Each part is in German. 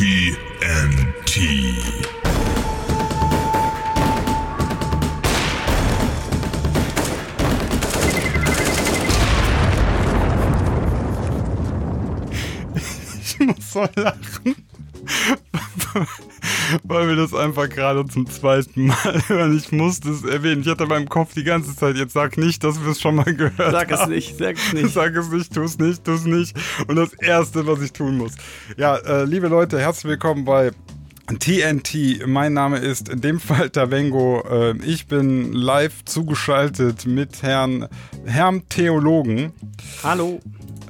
TNT. Ich muss so lachen. Weil wir das einfach gerade zum zweiten Mal hören. Ich musste es erwähnen. Ich hatte meinem Kopf die ganze Zeit, jetzt sag nicht, dass wir es schon mal gehört Sag es haben. nicht, sag es nicht. Sag es nicht, tu es nicht, tu es nicht. Und das Erste, was ich tun muss. Ja, äh, liebe Leute, herzlich willkommen bei TNT. Mein Name ist in dem Fall Tavengo. Äh, ich bin live zugeschaltet mit Herrn, Herrn Theologen. Hallo.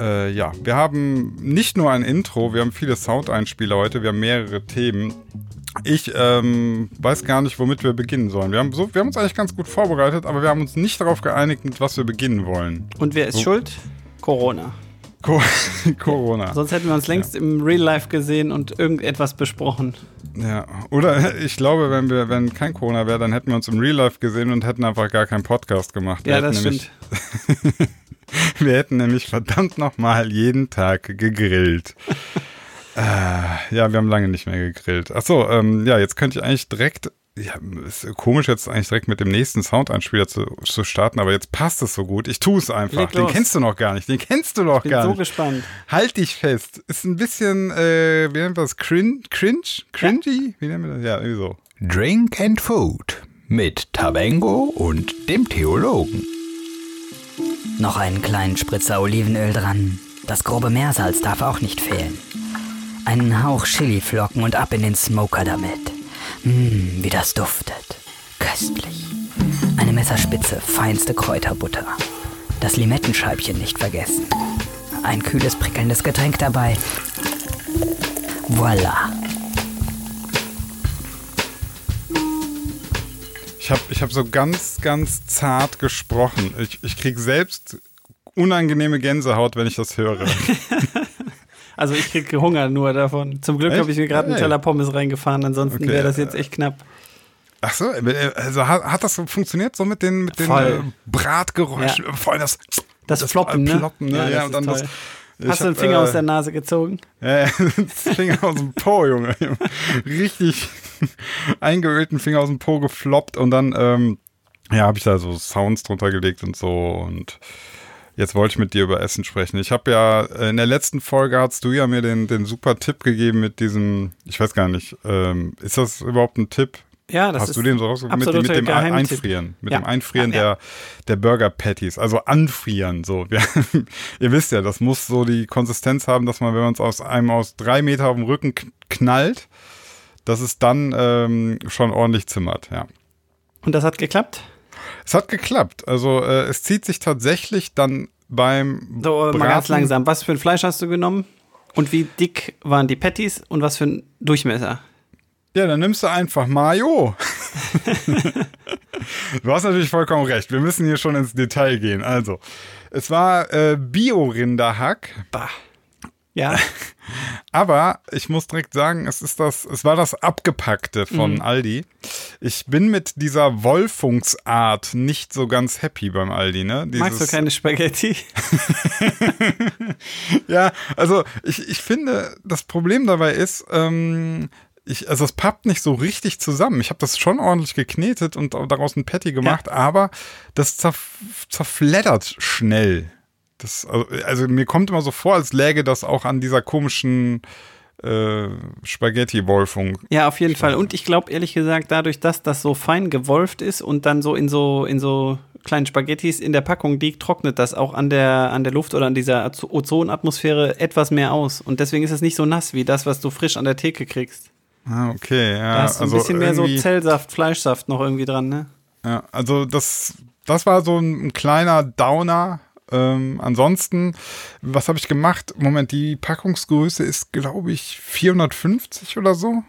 Äh, ja, wir haben nicht nur ein Intro, wir haben viele Soundeinspieler heute, wir haben mehrere Themen. Ich ähm, weiß gar nicht, womit wir beginnen sollen. Wir haben, so, wir haben uns eigentlich ganz gut vorbereitet, aber wir haben uns nicht darauf geeinigt, mit was wir beginnen wollen. Und wer ist So. schuld? Corona. Co Corona. Sonst hätten wir uns längst im Real Life gesehen und irgendetwas besprochen. Ja, oder ich glaube, wenn wir, wenn kein Corona wäre, dann hätten wir uns im Real Life gesehen und hätten einfach gar keinen Podcast gemacht. Wir Ja, das stimmt. Wir hätten nämlich verdammt nochmal jeden Tag gegrillt. Äh, ja, wir haben lange nicht mehr gegrillt. Achso, ähm, ja, jetzt könnte ich eigentlich direkt, ja, ist komisch jetzt eigentlich direkt mit dem nächsten Soundeinspieler zu, zu starten, aber jetzt passt es so gut. Ich tue es einfach. Leg Den los. kennst du noch gar nicht. Den kennst du noch Bin gar so nicht. gespannt. Halt dich fest. Ist ein bisschen, äh, wie nennt man das? Cringe? Cringe? Cringy? Wie nennen wir das? Ja, irgendwie so. Drink and Food mit Tabengo und dem Theologen. Noch einen kleinen Spritzer Olivenöl dran. Das grobe Meersalz darf auch nicht fehlen. Einen Hauch Chiliflocken und ab in den Smoker damit. Mmm, wie das duftet. Köstlich. Eine Messerspitze feinste Kräuterbutter. Das Limettenscheibchen nicht vergessen. Ein kühles, prickelndes Getränk dabei. Voila. Ich habe ich hab so ganz, ganz zart gesprochen. Ich, ich krieg selbst unangenehme Gänsehaut, wenn ich das höre. Also ich kriege Hunger nur davon. Zum Glück habe ich mir gerade einen. Teller Pommes reingefahren, ansonsten Okay, wäre das jetzt echt knapp. Ach so, äh, also hat, hat das so funktioniert so mit den, mit den Voll. äh, Bratgeräuschen? Ja. Vor allem das, Das, Floppen, ne? Ploppen, ne? Ja, Ja, das und dann das. toll. ich Hast du den Finger äh, aus der Nase gezogen? Das Finger aus dem Po, Junge. Richtig eingeölten Finger aus dem Po gefloppt und dann, ähm, ja, habe ich da so Sounds drunter gelegt und so und jetzt wollte ich mit dir über Essen sprechen. Ich habe ja, äh, in der letzten Folge hast du ja mir den, den super Tipp gegeben mit diesem, ich weiß gar nicht, ähm, ist das überhaupt ein Tipp? Ja, das Hast ist du den so rausgefunden? Mit, mit dem Geheimtipp. Einfrieren. Mit Ja. dem Einfrieren Ja, ja. Der, der Burger Patties. Also anfrieren. So. Wir, ihr wisst ja, das muss so die Konsistenz haben, dass man, wenn man es aus einem aus drei Meter auf dem Rücken knallt, dass es dann ähm, schon ordentlich zimmert. Ja. Und das hat geklappt? Es hat geklappt. Also äh, es zieht sich tatsächlich dann beim So, mal ganz Braten- langsam. Was für ein Fleisch hast du genommen? Und wie dick waren die Patties und was für ein Durchmesser? Ja, dann nimmst du einfach Mayo. du hast natürlich vollkommen recht. Wir müssen hier schon ins Detail gehen. Also, es war äh, Bio-Rinderhack, Bah. Ja, aber ich muss direkt sagen, es ist das, es war das abgepackte von Mhm. Aldi. Ich bin mit dieser Wolfungsart nicht so ganz happy beim Aldi, ne? magst du keine Spaghetti? Ja, also ich, ich finde, das Problem dabei ist, ähm, ich, also es pappt nicht so richtig zusammen. Ich habe das schon ordentlich geknetet und daraus ein Patty gemacht, aber das zerf zerfleddert schnell. Das, also, also mir kommt immer so vor, als läge das auch an dieser komischen äh, Spaghetti-Wolfung. Ja, auf jeden Fall. Und ich glaube ehrlich gesagt, dadurch, dass das so fein gewolft ist und dann so in so in so kleinen Spaghettis in der Packung liegt, trocknet das auch an der an der Luft oder an dieser Ozo- Ozonatmosphäre etwas mehr aus. Und deswegen ist es nicht so nass wie das, was du frisch an der Theke kriegst. Ah, okay, ja. Da hast du ein also bisschen mehr so Zellsaft, Fleischsaft noch irgendwie dran, ne? Ja, also das, das war so ein, ein kleiner Downer. Ähm, ansonsten, was habe ich gemacht? Moment, die Packungsgröße ist, glaube ich, 450 oder so.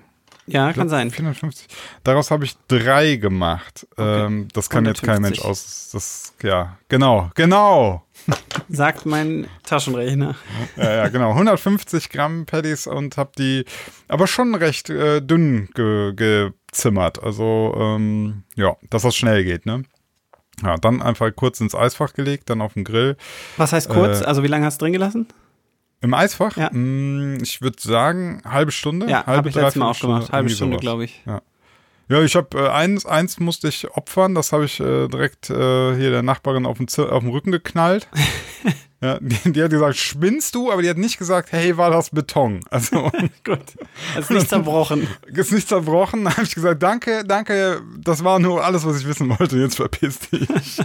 Ja, kann sein. 450. Daraus habe ich drei gemacht. Ähm, das kann jetzt kein Mensch 150. aus. Das, ja, genau, genau. Sagt mein Taschenrechner. Ja, ja, genau. 150 Gramm Patties und habe die aber schon recht äh, dünn ge gezimmert. Also, ähm, ja, dass das schnell geht, ne? Ja, dann einfach kurz ins Eisfach gelegt, dann auf den Grill. Was heißt kurz? Äh, also wie lange hast du drin gelassen? Im Eisfach? Ja. Mm, Ich würde sagen, halbe Stunde. Ja, halbe, habe ich letztes Mal auch gemacht. Halbe Stunde, glaube ich. Ja, ich habe äh, eins, eins musste ich opfern, das habe ich äh, direkt äh, hier der Nachbarin auf dem Rücken geknallt. ja, die, die hat gesagt, spinnst du? Aber die hat nicht gesagt, hey, war das Beton? Also Gut. Ist nicht zerbrochen. ist nicht zerbrochen. Da habe ich gesagt, danke, danke, das war nur alles, was ich wissen wollte. Jetzt verpiss dich.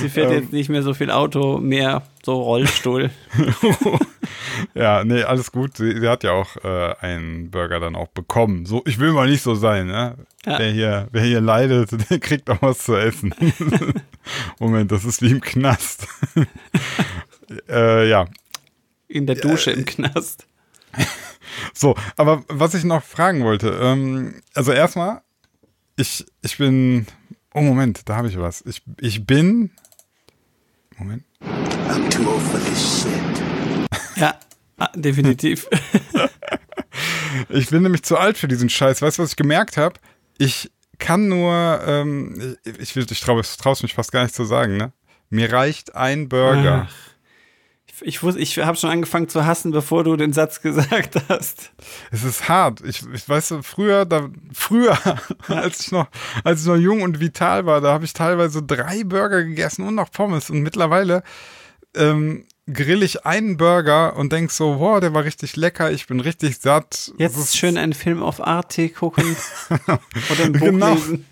Sie fährt Ähm. jetzt nicht mehr so viel Auto, mehr so Rollstuhl. ja, nee, alles gut. Sie, sie hat ja auch äh, einen Burger dann auch bekommen. So, ich will mal nicht so sein, ne? Ja. Wer, hier, wer hier leidet, der kriegt auch was zu essen. Moment, das ist wie im Knast. äh, ja, In der Dusche im Knast. so, aber was ich noch fragen wollte, ähm, also erstmal, ich, ich bin, oh Moment, da habe ich was. Ich, ich bin, Moment, I'm too old for this shit. Ja, ah, definitiv. ich bin nämlich zu alt für diesen Scheiß. Weißt du, was ich gemerkt habe? Ich kann nur, ähm, ich, ich, will- ich traue es mich fast gar nicht zu sagen, ne? Mir reicht ein Burger. Ach. Ich, wus- ich habe schon angefangen zu hassen, bevor du den Satz gesagt hast. Es ist hart. Ich, ich weiß, früher, da, früher, als ich noch, als ich noch jung und vital war, da habe ich teilweise drei Burger gegessen und noch Pommes. Und mittlerweile ähm, grill ich einen Burger und denk so, wow, der war richtig lecker, ich bin richtig satt. Jetzt schön einen Film auf Arte gucken oder ein Buch Genau. lesen.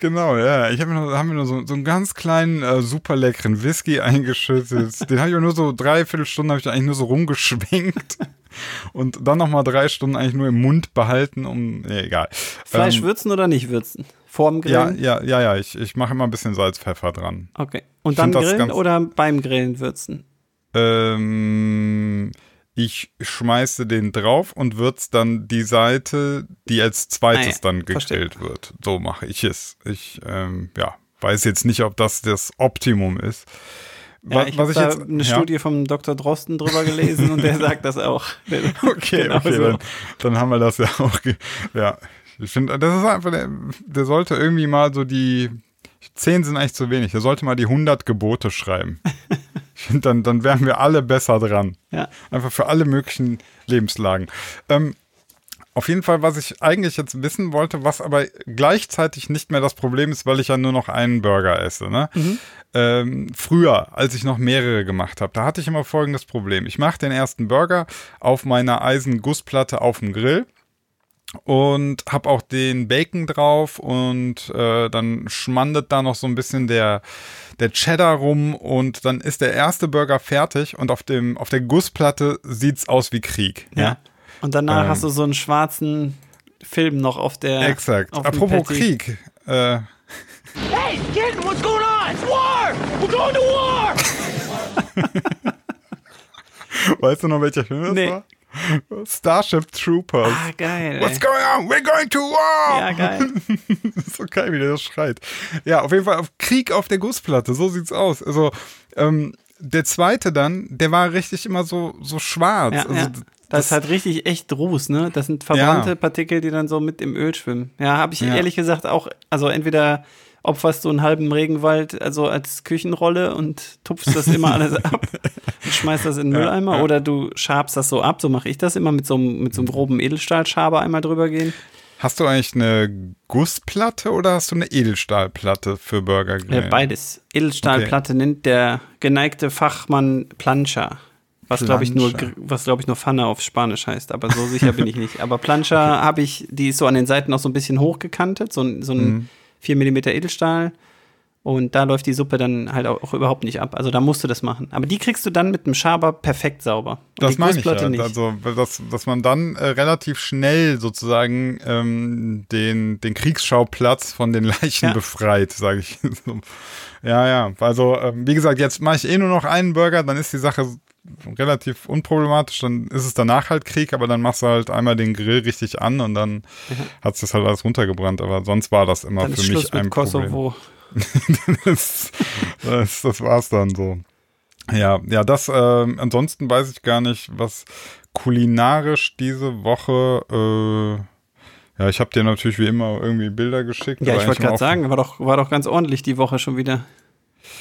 Genau, ja. Ich habe mir nur, haben mir nur so, so einen ganz kleinen, äh, super leckeren Whisky eingeschüttet. Den habe ich auch nur so dreiviertel Stunden habe ich eigentlich nur so rumgeschwenkt. Und dann nochmal drei Stunden eigentlich nur im Mund behalten, um. Nee, egal. Fleisch Ähm, würzen oder nicht würzen? Vorm Ja, Grillen? ja, ja, ja. Ich, ich mache immer ein bisschen Salz, Pfeffer dran. Okay. Und Ich dann grillen oder beim Grillen würzen? Ähm, ich schmeiße den drauf und würze dann die Seite, die als zweites Ah ja, dann verstehe. gegrillt wird. So mache ich es. Ich, ähm, ja, weiß jetzt nicht, ob das das Optimum ist. Ja, Wa- ich habe da eine ja? Studie vom Dr. Drosten drüber gelesen und der sagt das auch. Okay, Genau okay, so. dann, dann haben wir das ja auch. Ja, ich finde, das ist einfach, der, der sollte irgendwie mal so die, zehn sind eigentlich zu wenig, der sollte mal die 100 Gebote schreiben. Finde, dann, dann wären wir alle besser dran. Ja. Einfach für alle möglichen Lebenslagen. Ähm, auf jeden Fall, was ich eigentlich jetzt wissen wollte, was aber gleichzeitig nicht mehr das Problem ist, weil ich ja nur noch einen Burger esse. Ne? Ähm, früher, als ich noch mehrere gemacht habe, da hatte ich immer folgendes Problem. Ich mache den ersten Burger auf meiner Eisengussplatte auf dem Grill und habe auch den Bacon drauf und äh, dann schmandet da noch so ein bisschen der, der Cheddar rum und dann ist der erste Burger fertig und auf, dem, auf der Gussplatte sieht's aus wie Krieg. Ja. Und danach Ähm. hast du so einen schwarzen Film noch auf der. Exakt. auf dem Apropos Patty. Krieg. Äh, Hey, kid, what's going on? It's war! We're going to war! weißt du noch, welcher Film das Nee. war? Starship Troopers. Ah, geil. What's ey. going on? We're going to war! Ja, geil. Das ist so geil, wie der das schreit. Ja, auf jeden Fall auf Krieg auf der Gussplatte. So sieht's aus. Also, ähm, der zweite dann, der war richtig immer so, so schwarz. Ja, also, ja. Das, ist halt richtig echt Ruß, ne? Das sind verbrannte Ja. Partikel, die dann so mit im Öl schwimmen. Ja, habe ich ehrlich gesagt auch, also entweder opferst du einen halben Regenwald also als Küchenrolle und tupfst das immer alles ab und schmeißt das in den Mülleimer ja. oder du schabst das so ab, so mache ich das immer mit so, einem- mit so einem groben Edelstahlschaber einmal drüber gehen. Hast du eigentlich eine Gussplatte oder hast du eine Edelstahlplatte für Burger Ja, Grill? beides. Edelstahlplatte nennt der geneigte Fachmann Plancha. Was glaube ich nur, was glaube ich nur Pfanne auf Spanisch heißt, aber so sicher bin ich nicht. Aber Plancha habe ich, die ist so an den Seiten noch so ein bisschen hochgekantet, so, ein- so Mhm. Ein 4 mm Edelstahl. Und da läuft die Suppe dann halt auch, überhaupt nicht ab. Also da musst du das machen. Aber die kriegst du dann mit dem Schaber perfekt sauber. Und Das meine ich ja. nicht. Also, dass, dass man dann äh, relativ schnell sozusagen ähm, den, den Kriegsschauplatz von den Leichen Ja. befreit, sage ich. Ja, ja. Also, ähm, wie gesagt, jetzt mache ich eh nur noch einen Burger, dann ist die Sache relativ unproblematisch, dann ist es danach halt Krieg, aber dann machst du halt einmal den Grill richtig an und dann hat sich das halt alles runtergebrannt. Aber sonst war das immer dann für mich Schluss mit ein Problem. Kosovo. das, das, das war's dann so. Ja, ja, das, ähm, ansonsten weiß ich gar nicht, was kulinarisch diese Woche, äh, ja, ich habe dir natürlich wie immer irgendwie Bilder geschickt. Ja, ich wollte gerade sagen, war doch, war doch ganz ordentlich die Woche schon wieder.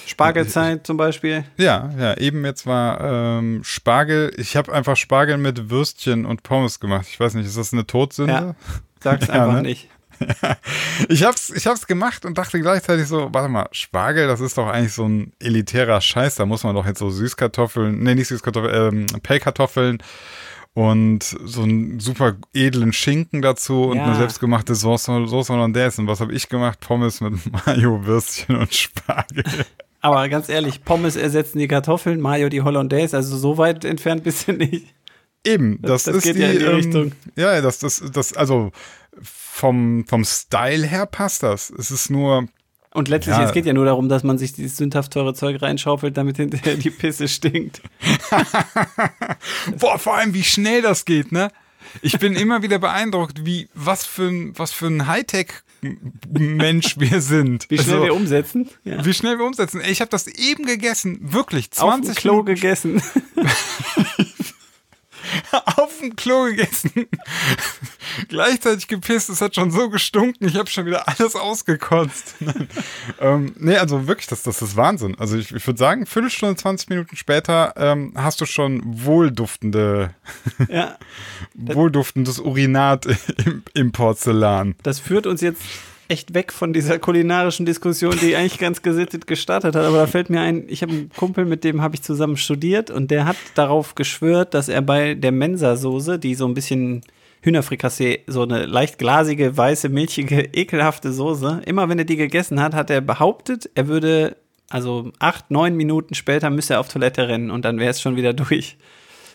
Spargelzeit zum Beispiel. Ja, ja, eben jetzt war ähm, Spargel. Ich habe einfach Spargel mit Würstchen und Pommes gemacht. Ich weiß nicht, ist das eine Todsünde? Ja. Sag's Ja, einfach ne? nicht. Ich hab's, ich hab's gemacht und dachte gleichzeitig so, warte mal, Spargel, das ist doch eigentlich so ein elitärer Scheiß. Da muss man doch jetzt so Süßkartoffeln, nee, nicht Süßkartoffeln, ähm, Pellkartoffeln und so einen super edlen Schinken dazu und Ja. eine selbstgemachte Sauce, Sauce Hollandaise. Und was habe ich gemacht? Pommes mit Mayo, Würstchen und Spargel. Aber ganz ehrlich, Pommes ersetzen die Kartoffeln, Mayo die Hollandaise, also so weit entfernt bist du nicht. Eben, das, Das ist geht die, ja in die ähm, Richtung. Ja, das, das, das, also vom, vom Style her passt das. Es ist nur, Und letztlich, Ja. es geht ja nur darum, dass man sich dieses sündhaft teure Zeug reinschaufelt, damit hinterher die Pisse stinkt. boah, vor allem wie schnell das geht, ne? Ich bin immer wieder beeindruckt, wie, was für ein, was für ein Hightech-Mensch wir sind. Wie schnell Also, wir umsetzen. Ja. wie schnell wir umsetzen. Ey, ich habe das eben gegessen, wirklich, Auf dem 20 Klo Minuten gegessen. auf dem Klo gegessen. Gleichzeitig gepisst, es hat schon so gestunken, ich habe schon wieder alles ausgekotzt. Ähm, nee, also wirklich, das, das ist Wahnsinn. Also ich, ich würde sagen, Viertelstunde, 20 Minuten später ähm, hast du schon wohlduftende, ja. wohlduftendes Urinat im, im Porzellan. Das führt uns jetzt echt weg von dieser kulinarischen Diskussion, die eigentlich ganz gesittet gestartet hat. Aber da fällt mir ein, ich habe einen Kumpel, mit dem habe ich zusammen studiert und der hat darauf geschwört, dass er bei der Mensa-Soße, die so ein bisschen Hühnerfrikassee, so eine leicht glasige, weiße, milchige, ekelhafte Soße, immer wenn er die gegessen hat, hat er behauptet, er würde, also acht, neun Minuten später müsste er auf Toilette rennen und dann wäre es schon wieder durch.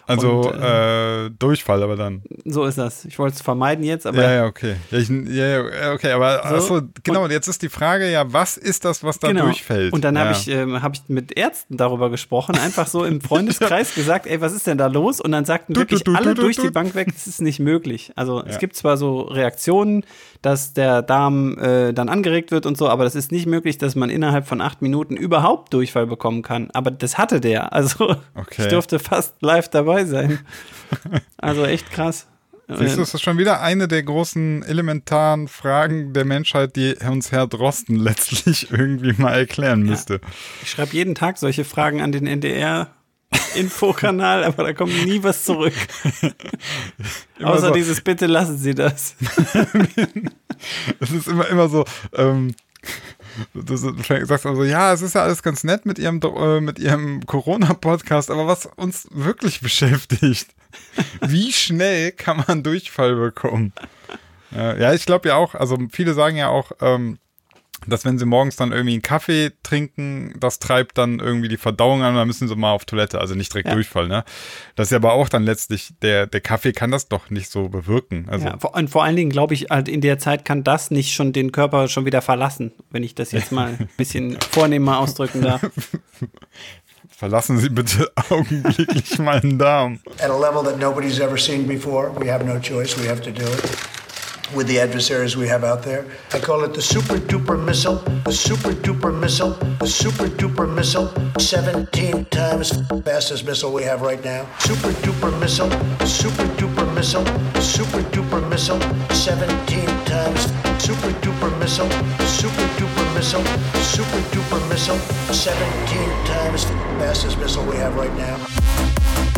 Also Und, äh, Durchfall, aber dann. So ist das. Ich wollte es vermeiden jetzt, aber Ja, ja, okay. Ja, ich, ja, ja, okay, aber So, achso, genau, und jetzt ist die Frage ja, was ist das, was da durchfällt? Genau. Und dann ja. habe ich, ähm, hab ich mit Ärzten darüber gesprochen, einfach so im Freundeskreis gesagt, ey, was ist denn da los? Und dann sagten Du, wirklich du, du, alle du, durch du. die Bank weg, das ist nicht möglich. Also es gibt zwar so Reaktionen, dass der Darm äh, dann angeregt wird und so, aber das ist nicht möglich, dass man innerhalb von acht Minuten überhaupt Durchfall bekommen kann. Aber das hatte der. Also Okay. ich durfte fast live dabei sein. Also echt krass. Siehst du, das ist schon wieder eine der großen elementaren Fragen der Menschheit, die uns Herr Drosten letztlich irgendwie mal erklären müsste. Ich schreibe jeden Tag solche Fragen an den NDR. Infokanal, aber da kommt nie was zurück. Außer so. dieses Bitte lassen Sie das. Es ist immer, immer so, ähm, du sagst also, ja, es ist ja alles ganz nett mit ihrem, äh, mit ihrem Corona-Podcast, aber was uns wirklich beschäftigt, wie schnell kann man Durchfall bekommen? Äh, ja, ich glaube ja auch, also viele sagen ja auch, ähm, dass wenn sie morgens dann irgendwie einen Kaffee trinken, das treibt dann irgendwie die Verdauung an, dann müssen sie mal auf Toilette, also nicht direkt Ja. Durchfall, ne? Das ist ja aber auch dann letztlich, der, der Kaffee kann das doch nicht so bewirken. Also, Ja, vor, und vor allen Dingen glaube ich, halt in der Zeit kann das nicht schon den Körper schon wieder verlassen, wenn ich das jetzt mal ein bisschen vornehmer ausdrücken darf. verlassen Sie bitte augenblicklich meinen Darm. at a level that nobody's ever seen before. We have no choice. We have to do it with the adversaries we have out there. I call it the super duper missile, the super duper missile, the super duper missile, 17 times fastest missile we have right now. Super duper missile, super duper missile, super duper missile, 17 times super duper missile, super duper missile, super duper missile, 17 times fastest missile we have right now.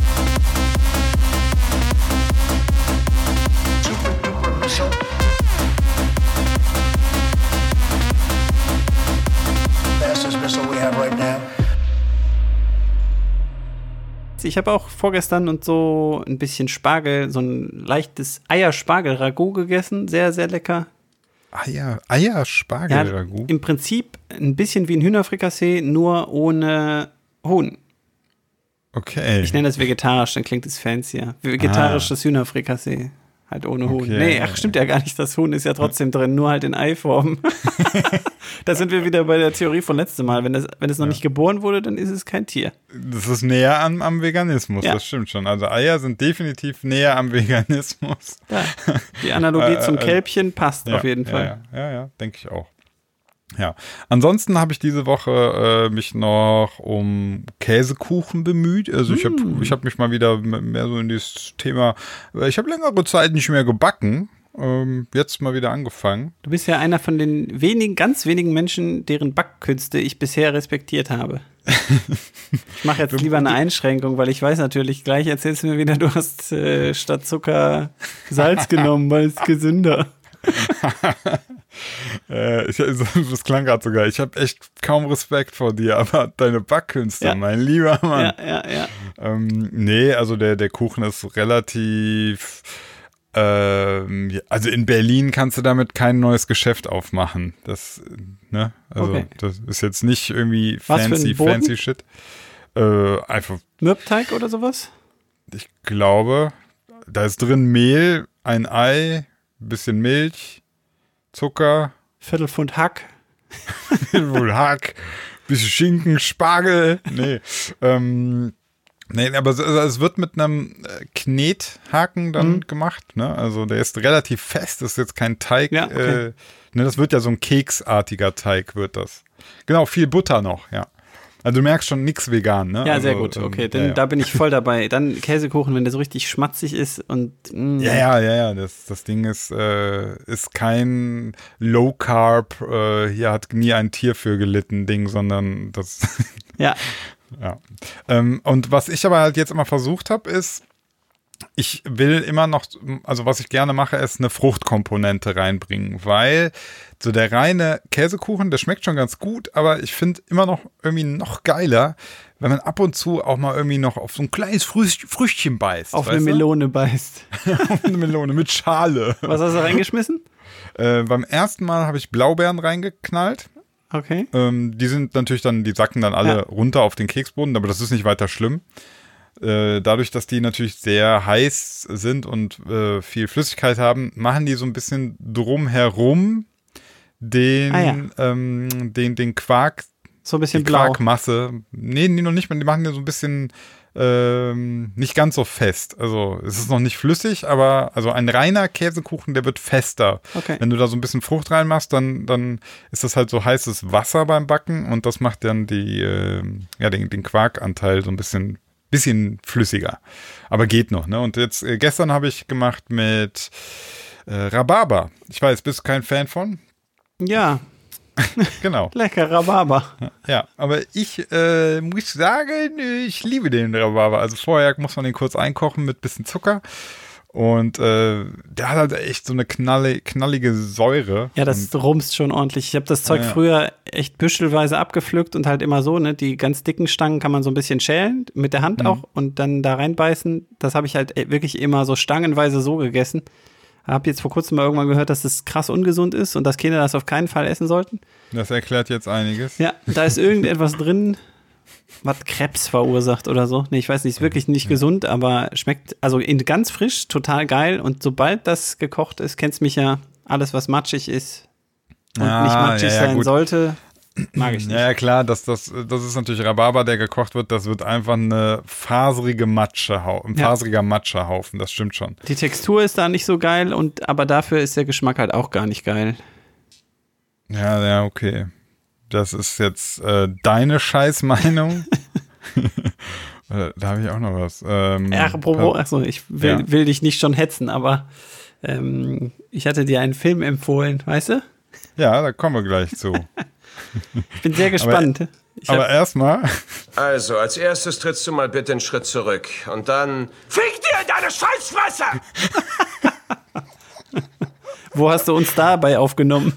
Ich habe auch vorgestern und so ein bisschen Spargel, so ein leichtes Eierspargel-Ragout gegessen. Sehr, sehr lecker. Eier, Eierspargel-Ragout. Im Prinzip ein bisschen wie ein Hühnerfrikassee, nur ohne Huhn. okay. Ich nenne das vegetarisch, dann klingt es fancier. Vegetarisches Hühnerfrikassee. Halt ohne Huhn. Okay. Nee, ach, stimmt ja gar nicht. Das Huhn ist ja trotzdem drin, nur halt in Eiform. da sind wir wieder bei der Theorie von letztem Mal. Wenn, das, wenn es noch nicht geboren wurde, dann ist es kein Tier. Das ist näher am, am Veganismus, Ja. das stimmt schon. Also Eier sind definitiv näher am Veganismus. Ja. Die Analogie Äh, zum äh, Kälbchen passt Ja, auf jeden ja, Fall. Ja, ja, ja denke ich auch. Ja, ansonsten habe ich diese Woche äh, mich noch um Käsekuchen bemüht. Also ich habe Mm. ich hab mich mal wieder mehr so in dieses Thema, ich habe längere Zeit nicht mehr gebacken ähm, jetzt mal wieder angefangen. Du bist ja einer von den wenigen, ganz wenigen Menschen, deren Backkünste ich bisher respektiert habe. ich mache jetzt lieber eine Einschränkung, weil ich weiß natürlich, gleich erzählst du mir wieder, du hast äh, statt Zucker Salz genommen, weil es gesünder. Äh, ich, das klang gerade sogar. Ich habe echt kaum Respekt vor dir, aber deine Backkünste, Ja. mein lieber Mann. Ja, ja, ja. Ähm, nee, also der, der Kuchen ist relativ. Ähm, also in Berlin kannst du damit kein neues Geschäft aufmachen. Das, ne? Also Okay. das ist jetzt nicht irgendwie fancy, fancy shit. Äh, einfach, Mürbteig oder sowas? ich glaube, da ist drin Mehl, ein Ei, bisschen Milch, Zucker, Viertelpfund Hack. wohl Hack, bisschen Schinken, Spargel. Nee. ähm, nee, aber es, also es wird mit einem äh, Knethaken dann Mhm. gemacht. Ne? Also der ist relativ fest, das ist jetzt kein Teig. Ja, okay. äh, ne, das wird ja so ein keksartiger Teig, wird das. Genau, viel Butter noch, ja. Also du merkst schon nichts vegan, ne? Ja, also, sehr gut. ähm, Okay, ja, dann, ja. da bin ich voll dabei. Dann Käsekuchen, wenn der so richtig schmatzig ist und mm, Ja, ja, ja, ja. Das, das Ding ist, äh, ist kein Low Carb, äh, hier hat nie ein Tier für gelitten Ding, sondern das ja. Ja. Ähm, und was ich aber halt jetzt immer versucht habe, ist, ich will immer noch, also was ich gerne mache, ist eine Fruchtkomponente reinbringen, weil so der reine Käsekuchen, der schmeckt schon ganz gut, aber ich finde immer noch irgendwie noch geiler, wenn man ab und zu auch mal irgendwie noch auf so ein kleines Frücht, Früchtchen beißt. auf eine weißt du? Melone beißt. auf eine Melone mit Schale. Was hast du reingeschmissen? Äh, beim ersten Mal habe ich Blaubeeren reingeknallt. Okay. Ähm, die sind natürlich dann, die sacken dann alle Ja. runter auf den Keksboden, aber das ist nicht weiter schlimm. Äh, dadurch, dass die natürlich sehr heiß sind und äh, viel Flüssigkeit haben, machen die so ein bisschen drumherum den, Ah, ja. ähm, den, den Quark, So ein bisschen die blau. Quarkmasse. Nee, nee, noch nicht, die machen den so ein bisschen ähm, nicht ganz so fest. Also es ist noch nicht flüssig, aber also ein reiner Käsekuchen, der wird fester. Okay. Wenn du da so ein bisschen Frucht reinmachst, dann, dann ist das halt so heißes Wasser beim Backen und das macht dann die, äh, ja, den, den Quarkanteil so ein bisschen, bisschen flüssiger. Aber geht noch, ne? Und jetzt, äh, gestern habe ich gemacht mit äh, Rhabarber. Ich weiß, bist du kein Fan von? Ja, Genau. lecker Rhabarber. Ja, aber ich äh, muss sagen, ich liebe den Rhabarber. Also vorher muss man den kurz einkochen mit bisschen Zucker. Und äh, der hat halt echt so eine knalle, knallige Säure. Ja, das und, rumst schon ordentlich. Ich habe das Zeug Ja, ja. früher echt büschelweise abgepflückt und halt immer so, ne? Die ganz dicken Stangen kann man so ein bisschen schälen, mit der Mhm. Hand auch und dann da reinbeißen. Das habe ich halt e- wirklich immer so stangenweise so gegessen. Hab jetzt vor kurzem mal irgendwann gehört, dass das krass ungesund ist und dass Kinder das auf keinen Fall essen sollten. das erklärt jetzt einiges. Ja, da ist irgendetwas drin, was Krebs verursacht oder so. Nee, ich weiß nicht, ist wirklich nicht gesund, aber schmeckt, also in ganz frisch, total geil. Und sobald das gekocht ist, kennst mich ja, alles, was matschig ist und Ah, nicht matschig ja, ja, sein gut. sollte, mag ich nicht. Ja, ja, klar, das, das, das ist natürlich Rhabarber, der gekocht wird. Das wird einfach eine faserige Matsche, ein faseriger Matschehaufen. Das stimmt schon. Die Textur ist da nicht so geil, und aber dafür ist der Geschmack halt auch gar nicht geil. Ja, ja, okay. Das ist jetzt äh, deine Scheißmeinung. Äh, da habe ich auch noch was. Ähm, Ja, apropos, achso, ich will, Ja. will dich nicht schon hetzen, aber ähm, ich hatte dir einen Film empfohlen, weißt du? Ja, da kommen wir gleich zu. Ich bin sehr gespannt. ich Aber hab, erstmal, Also, als erstes trittst du mal bitte einen Schritt zurück. Und dann. Fick dir in deine Scheißfresse! wo hast du uns dabei aufgenommen?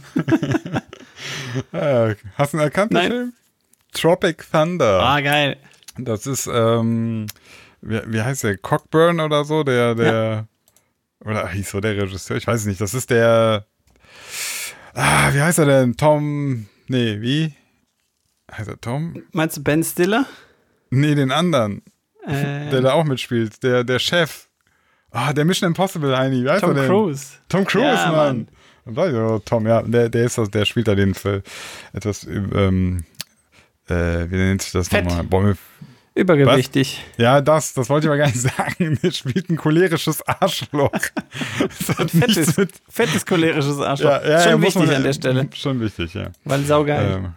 Äh, hast du ihn erkannt, den Nein. Film? Tropic Thunder. Ah, geil. Das ist, ähm, wie, wie heißt der? Cockburn oder so? Der, der, oder hieß so der Regisseur? Ich weiß es nicht. Das ist der, ah, wie heißt er denn? Tom, nee, wie? Heißt er Tom? Meinst du Ben Stiller? Nee, den anderen, Äh, der da auch mitspielt. Der, der Chef. Ah, der Mission Impossible, Heini. Wie heißt Tom er denn? Cruise. Tom Cruise, Ja, Mann. Oh, Tom, ja, der, der ist das, der spielt da den Film. Etwas, ähm, äh, wie nennt sich das Fett. nochmal? Mir- Übergewichtig. Ja, das, das wollte ich aber gar nicht sagen. Der spielt ein cholerisches Arschloch. Fettes, mit, fettes cholerisches Arschloch. ja, ja, Schon ja, wichtig man- an der Stelle. Schon wichtig, ja. Weil saugeil. Ähm,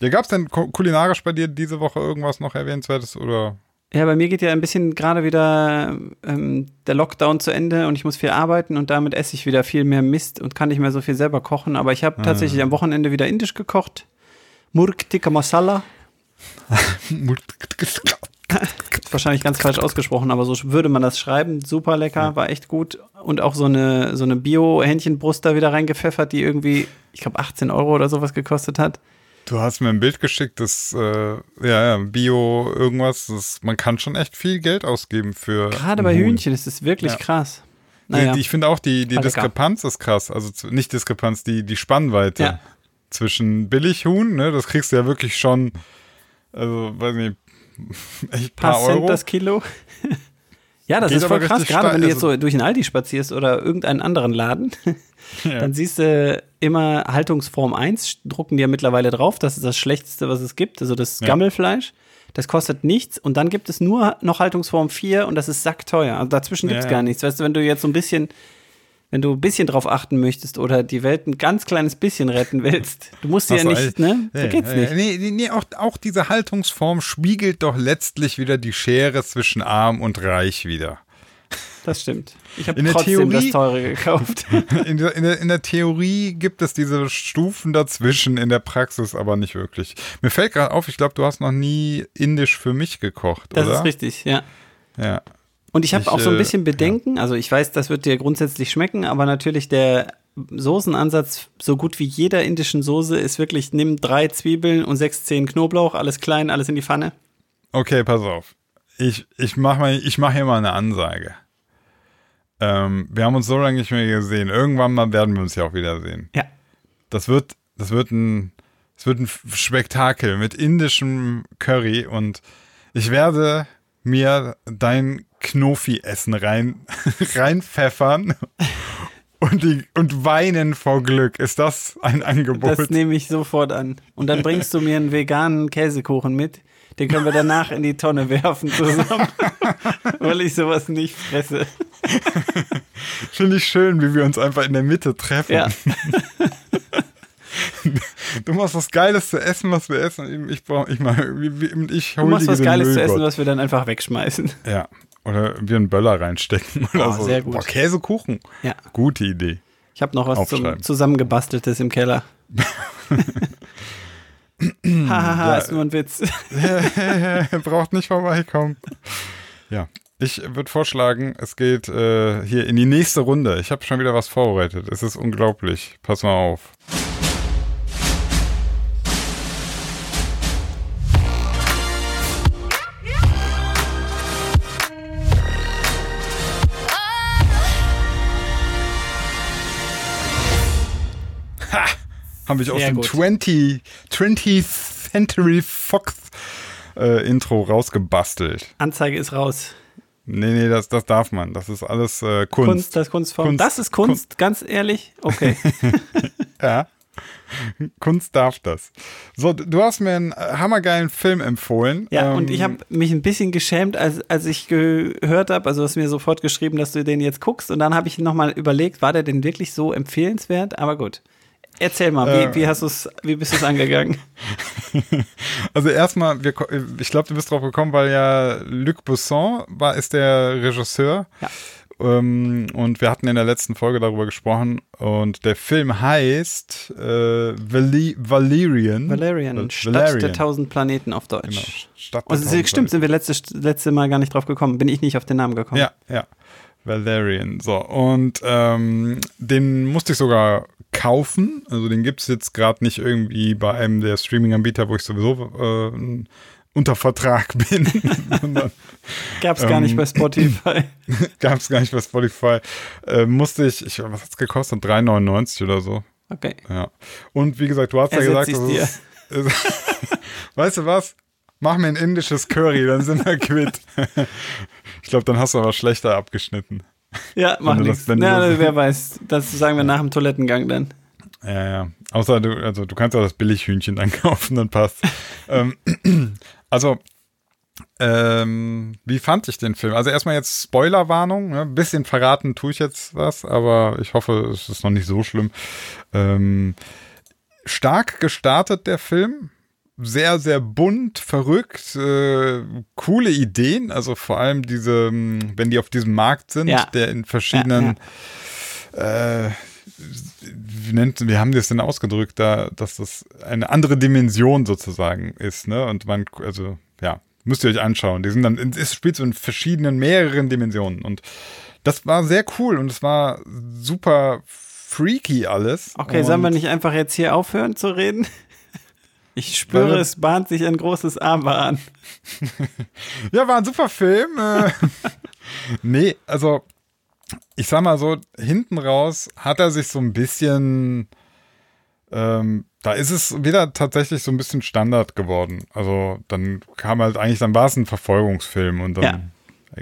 ja, gab es denn ku- kulinarisch bei dir diese Woche irgendwas noch erwähnenswertes oder? Ja, bei mir geht ja ein bisschen gerade wieder ähm, der Lockdown zu Ende und ich muss viel arbeiten und damit esse ich wieder viel mehr Mist und kann nicht mehr so viel selber kochen. Aber ich habe tatsächlich am Wochenende wieder indisch gekocht. Murk Tikka Masala. Wahrscheinlich ganz falsch ausgesprochen, aber so würde man das schreiben. Super lecker, war echt gut. Und auch so eine, so eine Bio-Hähnchenbrust da wieder reingepfeffert, die irgendwie, ich glaube, 18 Euro oder sowas gekostet hat. Du hast mir ein Bild geschickt, das, äh, ja, ja, Bio irgendwas, das, man kann schon echt viel Geld ausgeben für. Gerade bei Huhn. Hühnchen ist es wirklich Ja. krass. Naja. Die, ich finde auch, die, die. Diskrepanz ist krass. Also nicht Diskrepanz, die, die Spannweite Ja. zwischen Billighuhn, ne, das kriegst du ja wirklich schon, also, weiß nicht, echt paar paar Cent Euro. das Kilo. Ja, das Geht ist voll krass. Gerade wenn du jetzt also- so durch den Aldi spazierst oder irgendeinen anderen Laden, dann siehst du immer Haltungsform 1, drucken die ja mittlerweile drauf. Das ist das Schlechteste, was es gibt. Also das Ja. Gammelfleisch. Das kostet nichts. Und dann gibt es nur noch Haltungsform 4 und das ist sackteuer. Also dazwischen gibt es Ja. gar nichts. Weißt du, wenn du jetzt so ein bisschen. Wenn du ein bisschen drauf achten möchtest oder die Welt ein ganz kleines bisschen retten willst, du musst ja Hast du nicht, echt- ne? So Ja, geht's ja, nicht. Nee, nee, nee auch, auch diese Haltungsform spiegelt doch letztlich wieder die Schere zwischen arm und reich wieder. Das stimmt. Ich habe trotzdem das Theorie- teure gekauft. In der, in, der, in der Theorie gibt es diese Stufen dazwischen, in der Praxis aber nicht wirklich. Mir fällt gerade auf, ich glaube, du hast noch nie indisch für mich gekocht, Das oder? ist richtig, ja. Ja. Und ich habe auch so ein äh, bisschen Bedenken, also ich weiß, das wird dir grundsätzlich schmecken, aber natürlich der Soßenansatz, so gut wie jeder indischen Soße, ist wirklich, nimm drei Zwiebeln und sechs, zehn Knoblauch, alles klein, alles in die Pfanne. Okay, pass auf. Ich, ich mache mach hier mal eine Ansage. Ähm, wir haben uns so lange nicht mehr gesehen. Irgendwann mal werden wir uns ja auch wiedersehen. Ja. Das wird, das wird ein, das wird ein Spektakel mit indischem Curry und ich werde mir dein Knofi-Essen rein, reinpfeffern und, die, und weinen vor Glück. Ist das ein Angebot? Das nehme ich sofort an. Und dann bringst du mir einen veganen Käsekuchen mit. Den können wir danach in die Tonne werfen zusammen. Weil ich sowas nicht fresse. Finde ich schön, wie wir uns einfach in der Mitte treffen. Ja. Du machst was Geiles zu essen, was wir essen. Ich brauche, ich mal, ich Du hol machst was Geiles zu Müllgott. essen, was wir dann einfach wegschmeißen. Ja. Oder wir einen Böller reinstecken oder Oh, so. sehr gut. Boah, Käsekuchen. Ja. Gute Idee. Ich habe noch was zum zusammengebasteltes im Keller. Hahaha, Ja. ist nur ein Witz. Braucht nicht vorbeikommen. Ja. Ich würde vorschlagen, es geht äh, hier in die nächste Runde. Ich habe schon wieder was vorbereitet. Es ist unglaublich. Pass mal auf. Habe ich aus dem gut. 20, 20th Century Fox äh, Intro rausgebastelt. Anzeige ist raus. Nee, nee, das, das darf man. Das ist alles äh, Kunst. Kunst, das Kunstform. Kunst- das ist Kunst, ganz ehrlich. Okay. Ja. Kunst darf das. So, du hast mir einen äh, hammergeilen Film empfohlen. Ja, Ähm, und ich habe mich ein bisschen geschämt, als, als ich gehört habe, also du hast mir sofort geschrieben, dass du den jetzt guckst. Und dann habe ich nochmal überlegt, war der denn wirklich so empfehlenswert? Aber gut. Erzähl mal, wie, Äh. wie, hast du's, wie bist du es angegangen? Also erstmal, wir, ich glaube, du bist drauf gekommen, weil ja Luc Besson war, ist der Regisseur. Ja. Ähm, und wir hatten in der letzten Folge darüber gesprochen. Und der Film heißt äh, Vali Valerian. Valerian, Val- Stadt der tausend Planeten auf Deutsch. Genau, Stadt der Also, stimmt, sind wir letzte, letzte Mal gar nicht drauf gekommen. Bin ich nicht auf den Namen gekommen. Ja, ja. Valerian. So, und ähm, den musste ich sogar kaufen. Also den gibt es jetzt gerade nicht irgendwie bei einem der Streaming-Anbieter, wo ich sowieso äh, unter Vertrag bin. Gab es gar nicht Ähm, bei Spotify. Gab es gar nicht bei Spotify. Äh, musste ich, ich was hat's gekostet? 3,99 oder so. Okay. Ja. Und wie gesagt, du hast ja Ersetz gesagt, ich's das ist, ist, weißt du was? Mach mir ein indisches Curry, dann sind wir quitt. Ich glaube, dann hast du aber schlechter abgeschnitten. Ja, mach nichts. Ja, wer weiß. Das sagen wir nach dem Toilettengang dann. Ja, ja. Außer du, also du kannst auch das Billighühnchen dann kaufen, dann passt. ähm, also, ähm, wie fand ich den Film? Also erstmal jetzt Spoilerwarnung, ne? ein bisschen verraten tue ich jetzt was, aber ich hoffe, es ist noch nicht so schlimm. Ähm, stark gestartet der Film, sehr, sehr bunt, verrückt, äh, coole Ideen. Also vor allem diese, mh, wenn die auf diesem Markt sind, Ja. der in verschiedenen, äh, wie nennt, wie haben die es denn ausgedrückt, da, dass das eine andere Dimension sozusagen ist, ne? Und man, also, ja, müsst ihr euch anschauen. Die sind dann, es spielt so in verschiedenen, mehreren Dimensionen. Und das war sehr cool und es war super freaky alles. Okay, und sollen wir nicht einfach jetzt hier aufhören zu reden? Ich spüre, Weil- es bahnt sich ein großes Aber an. Ja, war ein super Film. äh. nee, also ich sag mal so, hinten raus hat er sich so ein bisschen, ähm, da ist es wieder tatsächlich so ein bisschen Standard geworden. Also dann kam halt eigentlich, dann war es ein Verfolgungsfilm und dann Ja.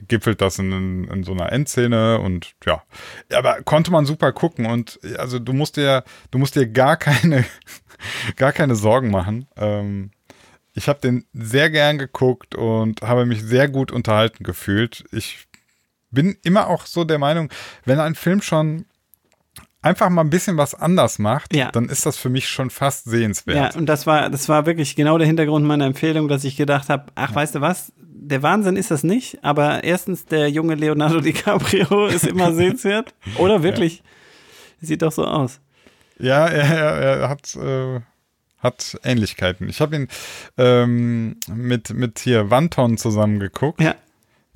Gipfelt das in, in so einer Endszene und ja. Aber konnte man super gucken und also du musst dir, du musst dir gar keine, gar keine Sorgen machen. Ähm, ich habe den sehr gern geguckt und habe mich sehr gut unterhalten gefühlt. Ich bin immer auch so der Meinung, wenn ein Film schon einfach mal ein bisschen was anders macht, Ja. dann ist das für mich schon fast sehenswert. Ja, und das war, das war wirklich genau der Hintergrund meiner Empfehlung, dass ich gedacht habe, ach, weißt du was? Der Wahnsinn ist das nicht, aber erstens, der junge Leonardo DiCaprio ist immer sehenswert. Oder wirklich? Sieht doch so aus. Ja, er, er, hat, äh, hat Ähnlichkeiten. Ich habe ihn ähm, mit, mit hier Wanton zusammen geguckt. Ja.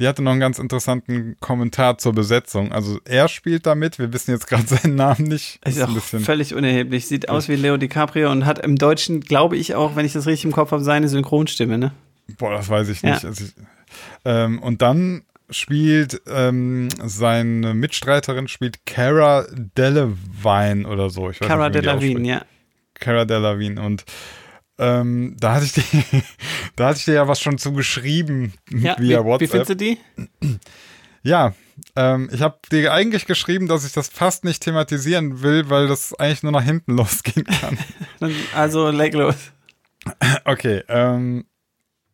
Die hatte noch einen ganz interessanten Kommentar zur Besetzung. Also er spielt damit, wir wissen jetzt gerade seinen Namen nicht. Ist ein auch völlig unerheblich. Sieht aus wie Leo DiCaprio und hat im Deutschen, glaube ich auch, wenn ich das richtig im Kopf habe, seine Synchronstimme, ne? Boah, das weiß ich Ja. nicht. Also ich, ähm, und dann spielt ähm, seine Mitstreiterin spielt Cara Delevingne oder so. Ich weiß Cara Delevingne, ja. Cara Delevingne und ähm, da hatte ich dir, da hatte ich dir ja was schon zu geschrieben ja via wie, WhatsApp. wie findest du die? Ja, ähm, ich habe dir eigentlich geschrieben, dass ich das fast nicht thematisieren will, weil das eigentlich nur nach hinten losgehen kann. Also leg los. Okay, ähm,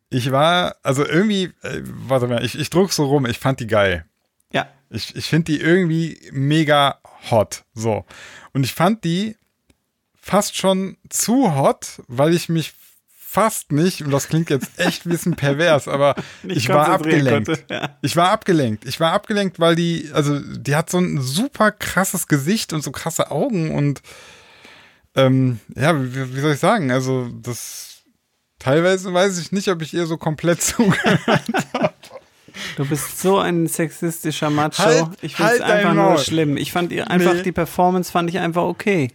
ich war, also irgendwie, äh, warte mal, ich, ich druck so rum, ich fand die geil. Ja. Ich, ich finde die irgendwie mega hot. So. Und ich fand die fast schon zu hot, weil ich mich fast nicht, und das klingt jetzt echt ein bisschen pervers, aber ich war abgelenkt. konnte, ja. Ich war abgelenkt. Ich war abgelenkt, weil die, also die hat so ein super krasses Gesicht und so krasse Augen und ähm, ja, wie, wie soll ich sagen? Also das teilweise weiß ich nicht, ob ich ihr so komplett zugehört. Du bist so ein sexistischer Macho. Halt- ich finde halt es einfach dein nur schlimm. Ich fand ihr einfach Nee. die Performance fand ich einfach okay.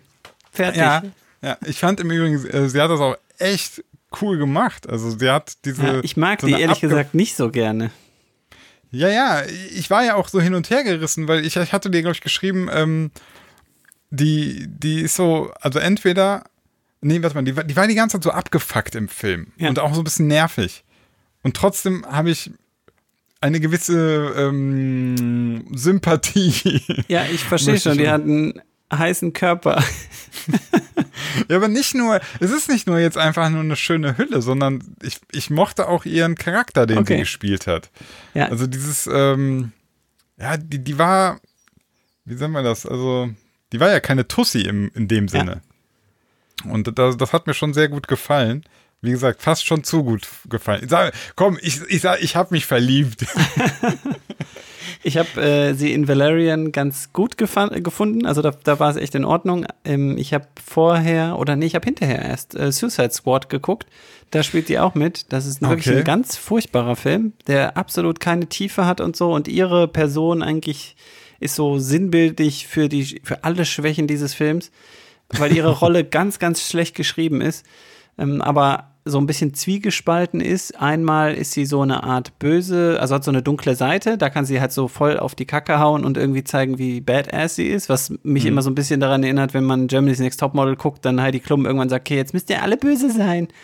Fertig. Ja, ja, ich fand im Übrigen, äh, sie hat das auch echt cool gemacht. Also sie hat diese. Ja, ich mag so die ehrlich abge- gesagt nicht so gerne. Ja, ja, ich war ja auch so hin und her gerissen, weil ich, ich hatte dir, glaube ich, geschrieben, ähm, die, die ist so, also entweder, nee, warte mal, die, war- die war die ganze Zeit so abgefuckt im Film Ja. und auch so ein bisschen nervig. Und trotzdem habe ich eine gewisse ähm, Sympathie. Ja, ich verstehe schon, die schon. Heißen Körper. Ja, aber nicht nur, es ist nicht nur jetzt einfach nur eine schöne Hülle, sondern ich, ich mochte auch ihren Charakter, den Okay. sie gespielt hat. Ja, Also dieses, ähm, ja, die, die war, wie sagen wir das? Also, die war ja keine Tussi im, in dem Sinne. Und das, das hat mir schon sehr gut gefallen. Wie gesagt, fast schon zu gut gefallen. Sage, komm, ich, ich sag, ich habe mich verliebt. ich habe äh, sie in Valerian ganz gut gefunden. Also da, da war es echt in Ordnung. Ähm, ich habe vorher, oder nee, ich habe hinterher erst äh, Suicide Squad geguckt. Da spielt die auch mit. Das ist wirklich Okay. ein ganz furchtbarer Film, der absolut keine Tiefe hat und so. Und ihre Person eigentlich ist so sinnbildlich für, die, für alle Schwächen dieses Films, weil ihre Rolle ganz, ganz schlecht geschrieben ist. Ähm, aber so ein bisschen zwiegespalten ist. Einmal ist sie so eine Art böse, also hat so eine dunkle Seite, da kann sie halt so voll auf die Kacke hauen und irgendwie zeigen, wie badass sie ist, was mich immer so ein bisschen daran erinnert, wenn man Germany's Next Topmodel guckt, dann Heidi Klum irgendwann sagt, okay, jetzt müsst ihr alle böse sein.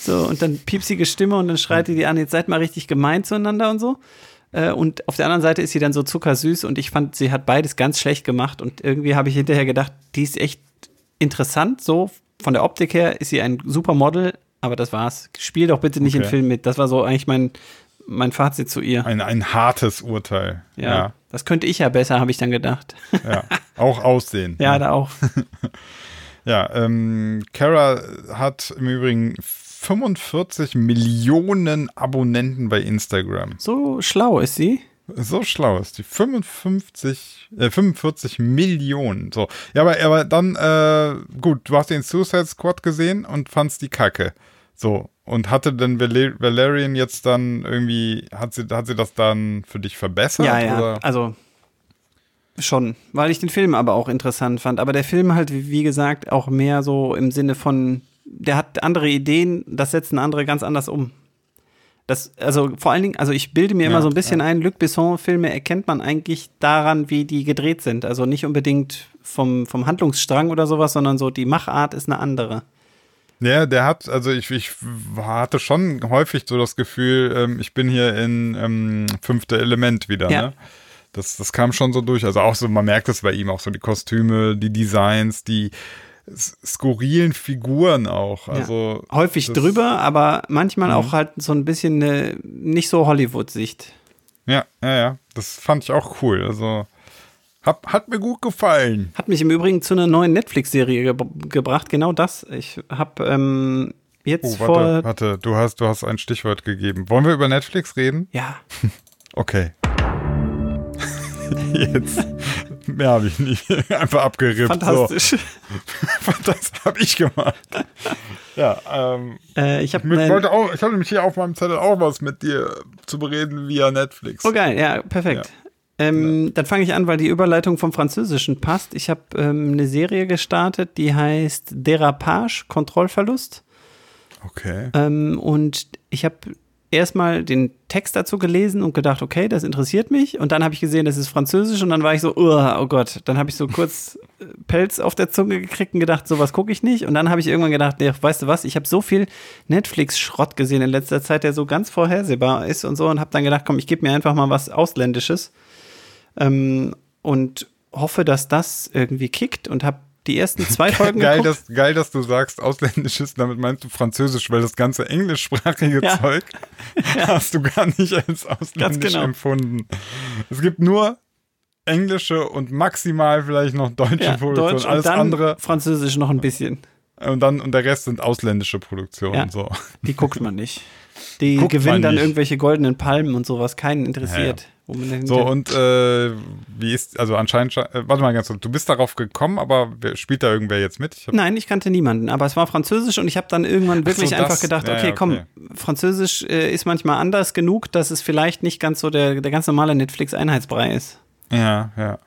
So, und dann piepsige Stimme und dann schreit die die an, jetzt seid mal richtig gemein zueinander und so. Äh, Und auf der anderen Seite ist sie dann so zuckersüß und ich fand, sie hat beides ganz schlecht gemacht und irgendwie habe ich hinterher gedacht, die ist echt interessant, so von der Optik her ist sie ein super Model, aber das war's. Spiel doch bitte nicht im Okay. Film mit. Das war so eigentlich mein, mein Fazit zu ihr. Ein, ein hartes Urteil. Ja, Ja, das könnte ich ja besser, habe ich dann gedacht. ja. Auch aussehen. ja, da auch. Ja, ähm, Kara hat im Übrigen 45 Millionen Abonnenten bei Instagram. So schlau ist sie. So schlau ist die. 55, äh, 45 Millionen. So. Ja, aber, aber dann, äh, gut, du hast den Suicide Squad gesehen und fandst die Kacke. So. Und hatte denn Valer Valerian jetzt dann irgendwie, hat sie, hat sie das dann für dich verbessert? Ja, ja. Oder? Also schon, weil ich den Film aber auch interessant fand. Aber der Film halt, wie gesagt, auch mehr so im Sinne von, der hat andere Ideen, das setzen andere ganz anders um. Das, also vor allen Dingen, also ich bilde mir immer Ja, so ein bisschen ein, Luc Besson-Filme erkennt man eigentlich daran, wie die gedreht sind. Also nicht unbedingt vom, vom Handlungsstrang oder sowas, sondern so die Machart ist eine andere. Ja, der hat, also ich, ich hatte schon häufig so das Gefühl, ähm, ich bin hier in ähm, fünfte Element wieder, Ja. ne? Das, das kam schon so durch. Also auch so, man merkt es bei ihm auch so die Kostüme, die Designs, die skurrilen Figuren auch. Also Häufig das- drüber, aber manchmal Mhm. auch halt so ein bisschen eine nicht so Hollywood-Sicht. Ja, ja, ja. Das fand ich auch cool. Also hab, hat mir gut gefallen. Hat mich im Übrigen zu einer neuen Netflix-Serie ge gebracht, genau das. Ich habe ähm, jetzt Oh, vor. warte, warte, du hast, du hast ein Stichwort gegeben. Wollen wir über Netflix reden? Ja, Okay. Jetzt. Mehr habe ich nicht. Einfach abgerippt. fantastisch. So. Das habe ich gemacht. Ja, ähm, Äh, ich habe ich wollte auch, ich habe nämlich hier auf meinem Zettel auch was mit dir zu bereden via Netflix. Oh geil, ja, perfekt. Ähm, Dann fange ich an, weil die Überleitung vom Französischen passt. Ich habe ähm, eine Serie gestartet, die heißt Derapage, Kontrollverlust. Okay. Ähm, und ich habe erstmal den Text dazu gelesen und gedacht, okay, das interessiert mich. Und dann habe ich gesehen, das ist Französisch und dann war ich so, "Uah, oh Gott. Dann habe ich so kurz äh, Pelz auf der Zunge gekriegt und gedacht, sowas gucke ich nicht. Und dann habe ich irgendwann gedacht, nee, weißt du was, ich habe so viel Netflix-Schrott gesehen in letzter Zeit, der so ganz vorhersehbar ist und so und habe dann gedacht, komm, ich gebe mir einfach mal was Ausländisches ähm, und hoffe, dass das irgendwie kickt und habe die ersten zwei Folgen Geil geguckt. dass, geil, dass du sagst ausländisch damit meinst du französisch, weil das ganze englischsprachige Ja. Zeug hast du gar nicht als ausländisch genau. empfunden. Es gibt nur englische und maximal vielleicht noch deutsche ja, Produktionen. Deutsch Alles andere Französisch noch ein bisschen. und dann und der Rest sind ausländische Produktionen. Ja. So. Die guckt man nicht. Die Guckt gewinnen dann irgendwelche goldenen Palmen und sowas. Keinen interessiert. Man dann So, und äh, wie ist, also anscheinend, sche- äh, warte mal ganz kurz, du bist darauf gekommen, aber spielt da irgendwer jetzt mit? Ich Nein, ich kannte niemanden, aber es war Französisch und ich habe dann irgendwann so, wirklich das- einfach gedacht, ja, okay, ja, komm, okay. Französisch äh, ist manchmal anders genug, dass es vielleicht nicht ganz so der, der ganz normale Netflix-Einheitsbrei ist. ja, ja.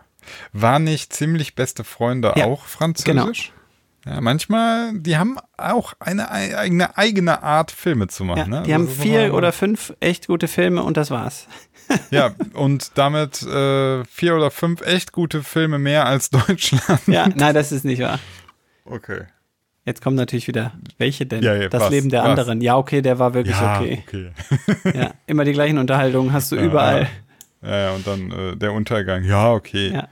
War nicht ziemlich beste Freunde Ja, auch Französisch? Ja, manchmal, die haben auch eine ei- eigene, eigene Art, Filme zu machen. Ja, ne? die Also haben vier oder fünf echt gute Filme und das war's. Ja, und damit äh, vier oder fünf echt gute Filme mehr als Deutschland. Ja, nein, das ist nicht wahr. Okay. Jetzt kommen natürlich wieder, welche denn? Ja, ja, das was, Leben der was? anderen. Ja, okay, der war wirklich Ja, okay. okay. Ja, immer die gleichen Unterhaltungen hast du überall. Ja, ja, und dann äh, der Untergang. Ja, okay. Ja.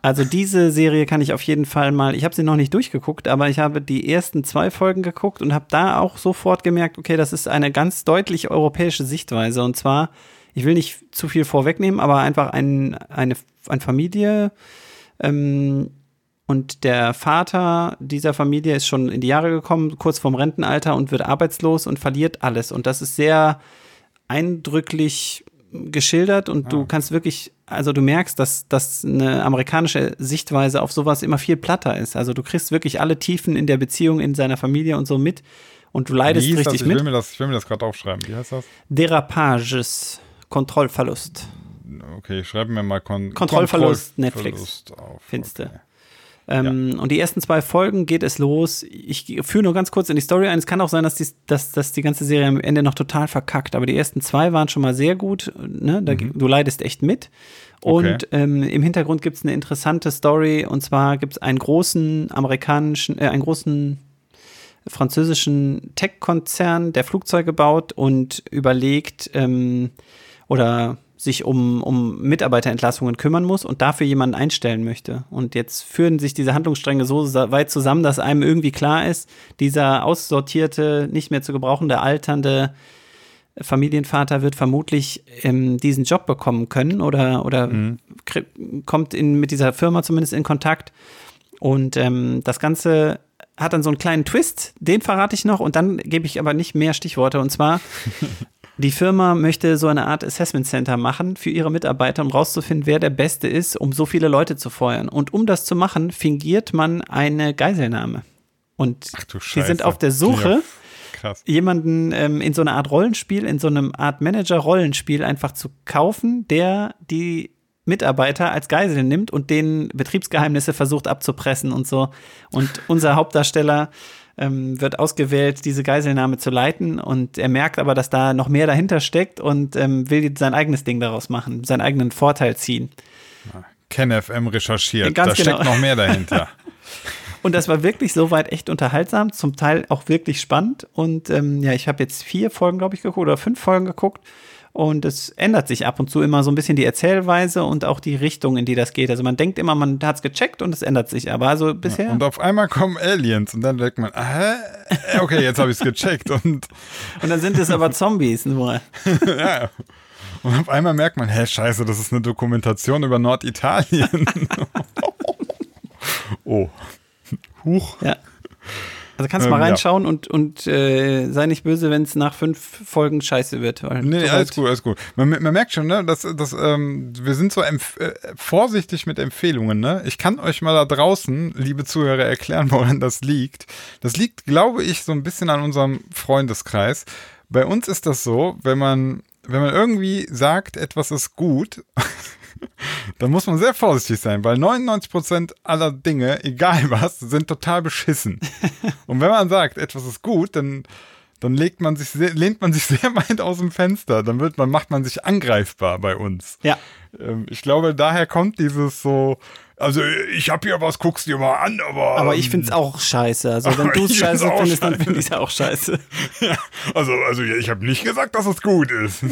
Also diese Serie kann ich auf jeden Fall mal, ich habe sie noch nicht durchgeguckt, aber ich habe die ersten zwei Folgen geguckt und habe da auch sofort gemerkt, okay, das ist eine ganz deutlich europäische Sichtweise. Und zwar, ich will nicht zu viel vorwegnehmen, aber einfach ein, eine, eine Familie ähm, und der Vater dieser Familie ist schon in die Jahre gekommen, kurz vorm Rentenalter und wird arbeitslos und verliert alles. Und das ist sehr eindrücklich geschildert und du kannst wirklich, also du merkst, dass, dass eine amerikanische Sichtweise auf sowas immer viel platter ist. Also du kriegst wirklich alle Tiefen in der Beziehung, in seiner Familie und so mit und du leidest hieß das? richtig Ich will, mit. mir das, ich will mir das gerade aufschreiben. Wie heißt das? Derapages, Kontrollverlust. Okay, ich schreibe mir mal Kon Kontrollverlust, Netflix. Kontrollverlust auf. Finste. Okay. Ähm, Und die ersten zwei Folgen geht es los. Ich führe nur ganz kurz in die Story ein. Es kann auch sein, dass die, dass, dass die ganze Serie am Ende noch total verkackt. Aber die ersten zwei waren schon mal sehr gut. Ne? Da, Du leidest echt mit. Und Mhm. Okay. ähm, im Hintergrund gibt es eine interessante Story. Und zwar gibt es einen großen amerikanischen, äh, einen großen französischen Tech-Konzern, der Flugzeuge baut und überlegt ähm, oder sich um, um Mitarbeiterentlassungen kümmern muss und dafür jemanden einstellen möchte. Und jetzt führen sich diese Handlungsstränge so weit zusammen, dass einem irgendwie klar ist, dieser aussortierte, nicht mehr zu gebrauchende, alternde Familienvater wird vermutlich ähm, diesen Job bekommen können oder, oder krie- kommt in, mit dieser Firma zumindest in Kontakt. Und ähm, das Ganze hat dann so einen kleinen Twist, den verrate ich noch und dann gebe ich aber nicht mehr Stichworte. Und zwar, die Firma möchte so eine Art Assessment Center machen für ihre Mitarbeiter, um rauszufinden, wer der Beste ist, um so viele Leute zu feuern. Und um das zu machen, fingiert man eine Geiselnahme. Und Ach du sie sind auf der Suche Ja, krass. jemanden ähm, in so einer Art Rollenspiel, in so einem Art Manager-Rollenspiel einfach zu kaufen, der die Mitarbeiter als Geisel nimmt und denen Betriebsgeheimnisse versucht abzupressen und so. Und unser Hauptdarsteller ähm, wird ausgewählt, diese Geiselnahme zu leiten und er merkt aber, dass da noch mehr dahinter steckt und ähm, will sein eigenes Ding daraus machen, seinen eigenen Vorteil ziehen. KenFM recherchiert. Ganz da genau. steckt noch mehr dahinter. Und das war wirklich soweit echt unterhaltsam, zum Teil auch wirklich spannend. Und ähm, ja, ich habe jetzt vier Folgen, glaube ich, geguckt oder fünf Folgen geguckt. Und es ändert sich ab und zu immer so ein bisschen die Erzählweise und auch die Richtung, in die das geht. Also man denkt immer, man hat es gecheckt und es ändert sich. Aber also bisher. Und auf einmal kommen Aliens und dann denkt man, hä? Okay, jetzt habe ich es gecheckt und, Und dann sind es aber Zombies nur. ja. und auf einmal merkt man, hä, scheiße, das ist eine Dokumentation über Norditalien. oh. Huch. Ja. Also kannst du Ähm, mal ja. reinschauen und, und äh, sei nicht böse, wenn es nach fünf Folgen scheiße wird. Weil Nee, alles gut, alles gut. Man, man merkt schon, ne, dass, dass ähm, wir sind so empf äh, vorsichtig mit Empfehlungen, ne? Ich kann euch mal da draußen, liebe Zuhörer, erklären, woran das liegt. Das liegt, glaube ich, so ein bisschen an unserem Freundeskreis. Bei uns ist das so, wenn man, wenn man irgendwie sagt, etwas ist gut, dann muss man sehr vorsichtig sein, weil 99% aller Dinge, egal was, sind total beschissen. Und wenn man sagt, etwas ist gut, dann, dann legt man sich sehr, lehnt man sich sehr weit aus dem Fenster. Dann wird man, macht man sich angreifbar bei uns. Ja. Ähm, ich glaube, daher kommt dieses so, also ich habe hier was, guck's dir mal an, aber. Aber ich finde es auch scheiße. Also wenn du es find's scheiße findest, dann scheiße. finde ich es auch scheiße. Ja, also, also ich habe nicht gesagt, dass es gut ist.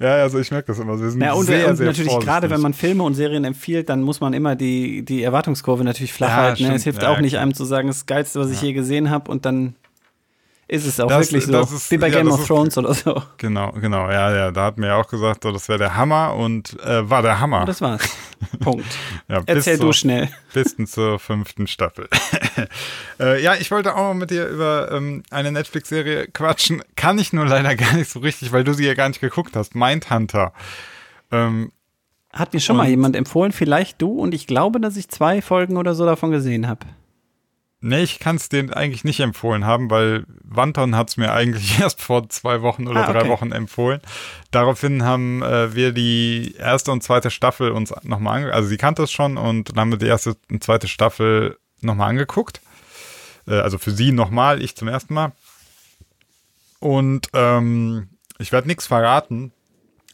Ja, also ich merke das immer. Wir sind Ja, und, sehr, und sehr natürlich vorsichtig. gerade, wenn man Filme und Serien empfiehlt, dann muss man immer die, die Erwartungskurve natürlich flach Ja, halten. Ne? Es hilft Ja, auch nicht einem zu sagen, das Geilste, was ich je gesehen habe und dann ist es auch Das- wirklich so. ist- Wie bei ja, Game of ist- Thrones oder so. Genau, genau, ja, ja, da hat mir ja auch gesagt, so, das wäre der Hammer und äh, war der Hammer. Und das war's. Punkt. Ja, Erzähl zur- du schnell. Bis zur fünften Staffel. äh, ja, ich wollte auch noch mit dir über ähm, eine Netflix-Serie quatschen. Kann ich nur leider gar nicht so richtig, weil du sie ja gar nicht geguckt hast. Mindhunter. Ähm, Hat mir schon mal jemand empfohlen, vielleicht du, und ich glaube, dass ich zwei Folgen oder so davon gesehen habe. Nee, ich kann es denen eigentlich nicht empfohlen haben, weil Wanton hat es mir eigentlich erst vor zwei Wochen oder Ah, drei okay. Wochen empfohlen. Daraufhin haben äh, wir die erste und zweite Staffel uns nochmal angeguckt. Also sie kannte es schon und dann haben wir die erste und zweite Staffel nochmal angeguckt. Äh, also für sie nochmal, ich zum ersten Mal. Und ähm, ich werde nichts verraten.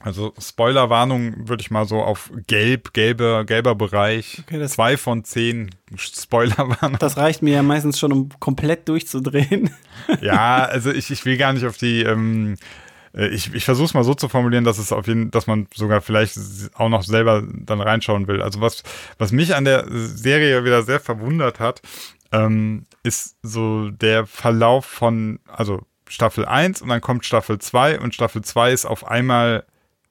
Also Spoilerwarnung würde ich mal so auf gelb, gelber, gelber Bereich. Okay, das- zwei von zehn Spoilerwarnung. Das reicht mir ja meistens schon, um komplett durchzudrehen. Ja, also ich, ich will gar nicht auf die. Ähm, äh, ich ich versuche es mal so zu formulieren, dass es auf jeden, dass man sogar vielleicht auch noch selber dann reinschauen will. Also was, was mich an der Serie wieder sehr verwundert hat, ähm, ist so der Verlauf von, also Staffel 1 und dann kommt Staffel 2 und Staffel 2 ist auf einmal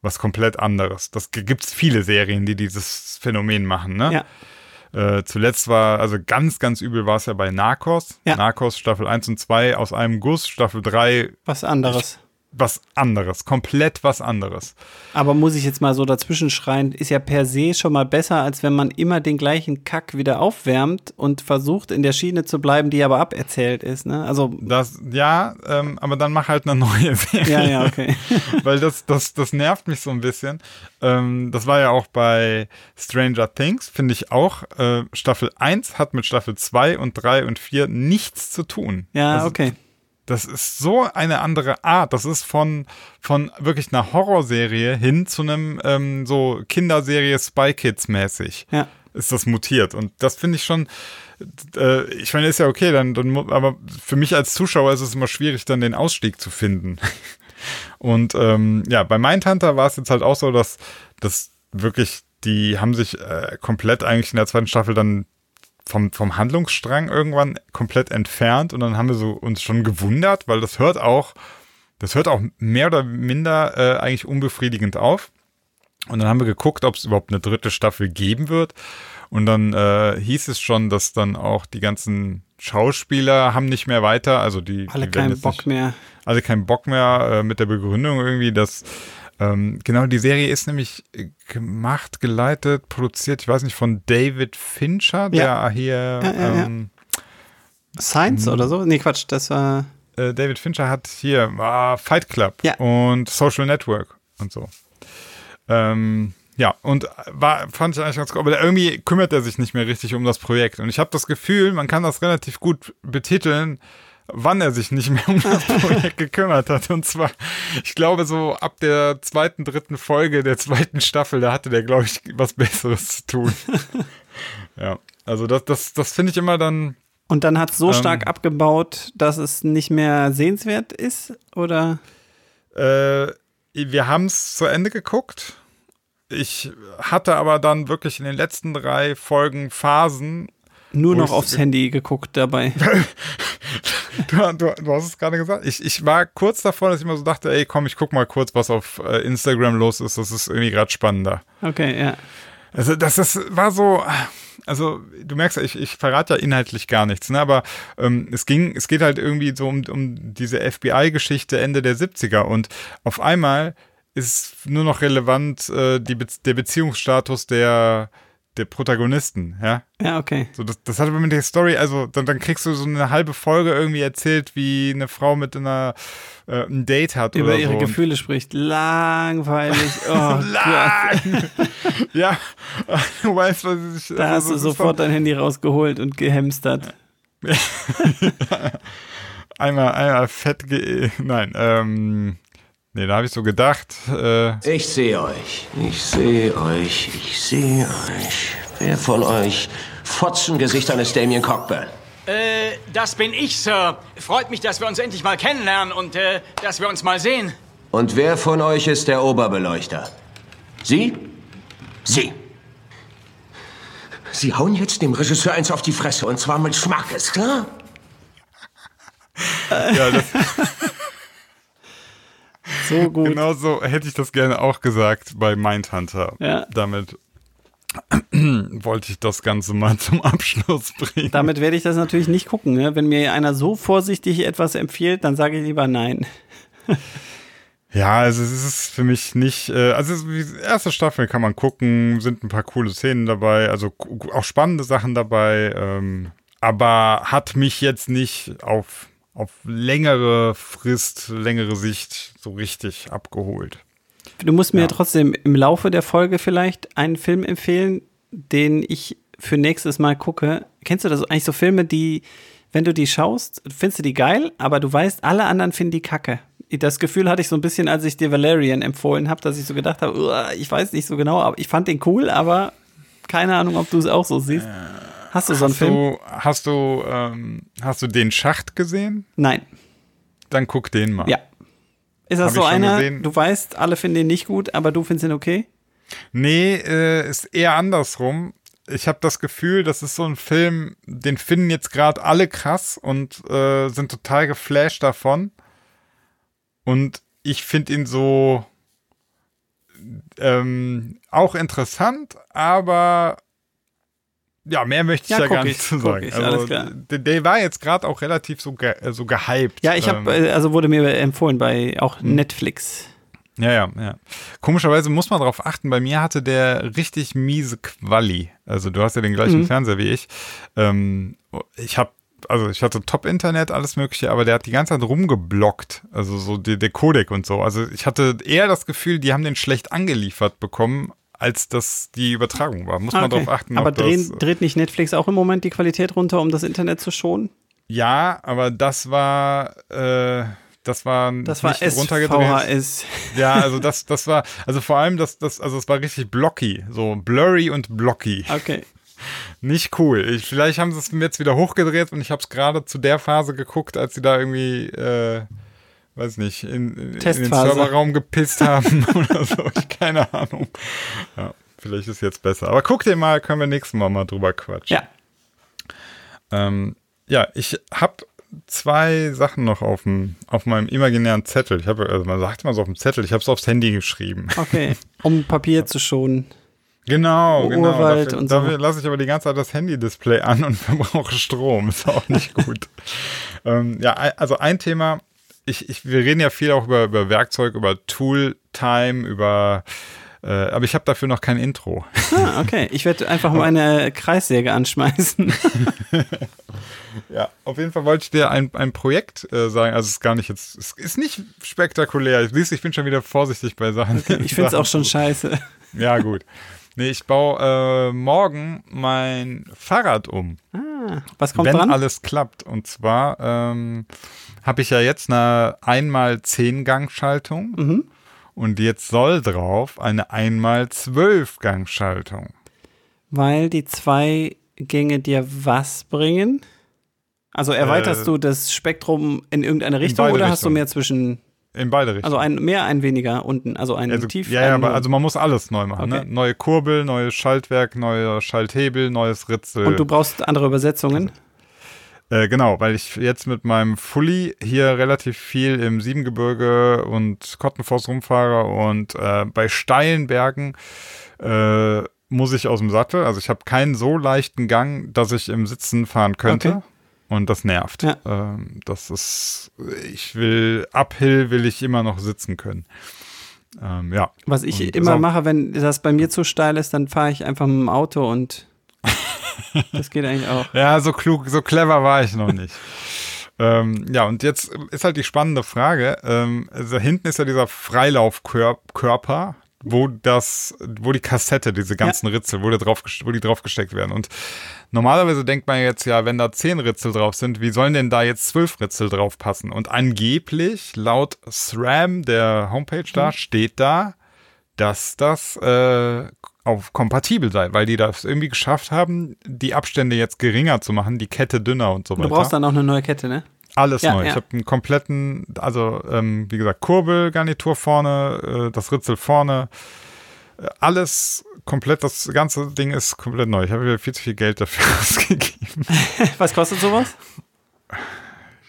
was komplett anderes. Das gibt es viele Serien, die dieses Phänomen machen, ne? Ja. Äh, zuletzt war, also ganz, ganz übel war es ja bei Narcos. Ja. Narcos Staffel 1 und 2 aus einem Guss, Staffel 3 Was anderes. Was anderes, komplett was anderes. Aber muss ich jetzt mal so dazwischen schreien, ist ja per se schon mal besser, als wenn man immer den gleichen Kack wieder aufwärmt und versucht, in der Schiene zu bleiben, die aber aberzählt ist. Ne? Also, Das, ja, ähm, aber dann mach halt eine neue Serie. ja, ja, okay. Weil das, das, das nervt mich so ein bisschen. Ähm, das war ja auch bei Stranger Things, finde ich auch. Äh, Staffel 1 hat mit Staffel 2 und 3 und 4 nichts zu tun. Ja, Also, okay. Das ist so eine andere Art. Das ist von, von wirklich einer Horrorserie hin zu einem ähm, so Kinderserie Spy Kids mäßig. Ja. Ist das mutiert. Und das finde ich schon, äh, ich meine, ist ja okay, dann, dann, aber für mich als Zuschauer ist es immer schwierig, dann den Ausstieg zu finden. Und ähm, ja, bei Mindhunter war es jetzt halt auch so, dass, dass wirklich, die haben sich äh, komplett eigentlich in der zweiten Staffel dann vom, vom Handlungsstrang irgendwann komplett entfernt und dann haben wir so uns schon gewundert, weil das hört auch, das hört auch mehr oder minder äh, eigentlich unbefriedigend auf. Und dann haben wir geguckt, ob es überhaupt eine dritte Staffel geben wird. Und dann äh, hieß es schon, dass dann auch die ganzen Schauspieler haben nicht mehr weiter, also die Alle die keinen Bock nicht, mehr. alle keinen Bock mehr äh, mit der Begründung irgendwie, dass ähm, genau die Serie ist nämlich äh, gemacht, geleitet, produziert, ich weiß nicht, von David Fincher, der Ja. hier Ja, ja, ähm, Science oder so? Nee, Quatsch, das war. äh, David Fincher hat hier ah, Fight Club und Social Network und so. Ähm, ja, und war, fand ich eigentlich ganz cool, aber irgendwie kümmert er sich nicht mehr richtig um das Projekt. Und ich habe das Gefühl, man kann das relativ gut betiteln, wann er sich nicht mehr um das Projekt gekümmert hat. Und zwar, ich glaube, so ab der zweiten, dritten Folge der zweiten Staffel, da hatte der, glaube ich, was Besseres zu tun. ja, also das, das, das finde ich immer dann. Und dann hat es so Ähm. stark abgebaut, dass es nicht mehr sehenswert ist? Oder? Äh, wir haben es zu Ende geguckt. Ich hatte aber dann wirklich in den letzten drei Folgen Phasen. Nur noch aufs Handy geguckt dabei. Du, du, du hast es gerade gesagt. Ich, ich war kurz davor, dass ich immer so dachte, ey, komm, ich guck mal kurz, was auf äh, Instagram los ist. Das ist irgendwie gerade spannender. Okay, ja. Also das ist, war so, also du merkst, ich, ich verrate ja inhaltlich gar nichts, ne? aber ähm, es ging, es geht halt irgendwie so um, um diese FBI-Geschichte Ende der 70er und auf einmal ist nur noch relevant äh, die Be der Beziehungsstatus der, der Protagonisten, ja. Ja, okay. So, das, das hat aber mit der Story, also dann, dann kriegst du so eine halbe Folge irgendwie erzählt, wie eine Frau mit einer äh, ein Date hat Über oder ihre so. Gefühle spricht. Langweilig. Oh Gott. ja, du weißt, was ich. Da hast also, du das ist sofort dein Handy rausgeholt und gehamstert. einmal, einmal fett ge Nein, ähm. Nee, da habe ich so gedacht, äh, Ich sehe euch. Ich sehe euch. Ich sehe euch. Wer von euch Fotzengesichtern ist Damien Cockburn? Äh, das bin ich, Sir. Freut mich, dass wir uns endlich mal kennenlernen und äh, dass wir uns mal sehen. Und wer von euch ist der Oberbeleuchter? Sie? Sie. Sie hauen jetzt dem Regisseur eins auf die Fresse und zwar mit Schmackes, klar? ja, das, So gut. genau so hätte ich das gerne auch gesagt bei Mindhunter. Ja. Damit wollte ich das Ganze mal zum Abschluss bringen. Damit werde ich das natürlich nicht gucken. Ne? Wenn mir einer so vorsichtig etwas empfiehlt, dann sage ich lieber nein. Ja, also es ist für mich nicht, äh, also die erste Staffel kann man gucken, sind ein paar coole Szenen dabei, also auch spannende Sachen dabei, ähm, aber hat mich jetzt nicht auf, auf längere Frist, längere Sicht so richtig abgeholt. Du musst mir Ja. trotzdem im Laufe der Folge vielleicht einen Film empfehlen, den ich für nächstes Mal gucke. Kennst du das eigentlich so Filme, die, wenn du die schaust, findest du die geil, aber du weißt, alle anderen finden die kacke. Das Gefühl hatte ich so ein bisschen, als ich dir Valerian empfohlen habe, dass ich so gedacht habe, "Uah, ich weiß nicht so genau, aber ich fand den cool, aber keine Ahnung, ob du es auch so siehst. Hast du so einen Hast Film? du, hast du, ähm, hast du den Schacht gesehen? Nein. Dann guck den mal. Ja. Ist das Hab so einer, gesehen. du weißt, alle finden ihn nicht gut, aber du findest ihn okay? Nee, äh, ist eher andersrum. Ich habe das Gefühl, das ist so ein Film, den finden jetzt gerade alle krass und äh, sind total geflasht davon. Und ich finde ihn so ähm, auch interessant, aber ja, mehr möchte ich Ja, guck gar ich, nicht zu sagen. ich, also. Der, der war jetzt gerade auch relativ so, ge äh, so gehypt. Ja, ich habe, Ähm, äh, also wurde mir empfohlen bei auch Hm. Netflix. Ja, ja, ja. Komischerweise muss man darauf achten, bei mir hatte der richtig miese Quali. Also du hast ja den gleichen Mhm. Fernseher wie ich. Ähm, ich habe also ich hatte Top-Internet, alles mögliche, aber der hat die ganze Zeit rumgeblockt. Also so der Codec und so. Also ich hatte eher das Gefühl, die haben den schlecht angeliefert bekommen, als das die Übertragung war. Muss man Okay. darauf achten. Aber ob das, drehen, dreht nicht Netflix auch im Moment die Qualität runter, um das Internet zu schonen? Ja, aber das war, äh, das war Das war nicht runtergedreht. SVHS. Ja, also das, das war, also vor allem das, das, also es war richtig blocky, so blurry und blocky. Okay. Nicht cool. Ich, vielleicht haben sie es jetzt wieder hochgedreht und ich habe es gerade zu der Phase geguckt, als sie da irgendwie, äh, weiß nicht, in, in den. Serverraum gepisst haben oder so. Ich, keine Ahnung. Ja, vielleicht ist jetzt besser. Aber guck dir mal, können wir nächstes Mal mal drüber quatschen. Ja. Ähm, ja, ich habe zwei Sachen noch auf, dem, auf meinem imaginären Zettel. Ich habe, also man sagt immer so auf dem Zettel, ich habe es aufs Handy geschrieben. Okay, um Papier zu schonen. Genau, genau. Urwald Dafür, und so. dafür lasse ich aber die ganze Zeit das Handy-Display an und verbrauche Strom. Ist auch nicht gut. ähm, ja, also ein Thema, ich, ich, wir reden ja viel auch über, über Werkzeug, über Tool-Time, über äh, aber ich habe dafür noch kein Intro. Ah, okay. Ich werde einfach meine Kreissäge anschmeißen. Ja, auf jeden Fall wollte ich dir ein, ein Projekt äh, sagen. Also es ist gar nicht jetzt, es ist nicht spektakulär. Siehst, ich bin schon wieder vorsichtig bei Sachen. Ich finde es auch schon scheiße. Ja, gut. Nee, ich baue äh, morgen mein Fahrrad um. Was kommt wenn dran? alles klappt. Und zwar ähm, habe ich ja jetzt eine einmal 10 Gangschaltung Mhm. und jetzt soll drauf eine einmal 12 Gangschaltung. Weil die zwei Gänge dir was bringen? Also erweiterst Äh, du das Spektrum in irgendeine Richtung beide oder hast du mehr zwischen, In beide Richtungen. also ein mehr, ein weniger unten, also ein also, tief, ja, ja, aber also man muss alles neu machen. Okay. Ne? Neue Kurbel, neues Schaltwerk, neuer Schalthebel, neues Ritzel. Und du brauchst andere Übersetzungen? Äh, genau, weil ich jetzt mit meinem Fully hier relativ viel im Siebengebirge und Kottenforst rumfahre und äh, bei steilen Bergen äh, muss ich aus dem Sattel. Also ich habe keinen so leichten Gang, dass ich im Sitzen fahren könnte. Okay. Und das nervt. Ja. Ähm, das ist, ich will, uphill will ich immer noch sitzen können. Ähm, ja. Was ich Und immer so- mache, wenn das bei mir zu steil ist, dann fahre ich einfach mit dem Auto und das geht eigentlich auch. Ja, so klug, so clever war ich noch nicht. ähm, ja, und jetzt ist halt die spannende Frage. Ähm, also hinten ist ja dieser Freilaufkörper, wo das, wo die Kassette, diese ganzen Ritzel, wo, die drauf, wo die drauf gesteckt werden. Und normalerweise denkt man jetzt ja, wenn da zehn Ritzel drauf sind, wie sollen denn da jetzt zwölf Ritzel drauf passen? Und angeblich, laut SRAM, der Homepage da, steht da, dass das äh, auf kompatibel sei, weil die das irgendwie geschafft haben, die Abstände jetzt geringer zu machen, die Kette dünner und so Du weiter. brauchst dann auch eine neue Kette, ne? Alles Ja, neu. ja. Ich habe einen kompletten, also ähm, wie gesagt, Kurbelgarnitur vorne, äh, das Ritzel vorne, äh, alles komplett, das ganze Ding ist komplett neu. Ich habe wieder viel zu viel Geld dafür ausgegeben. Was kostet sowas?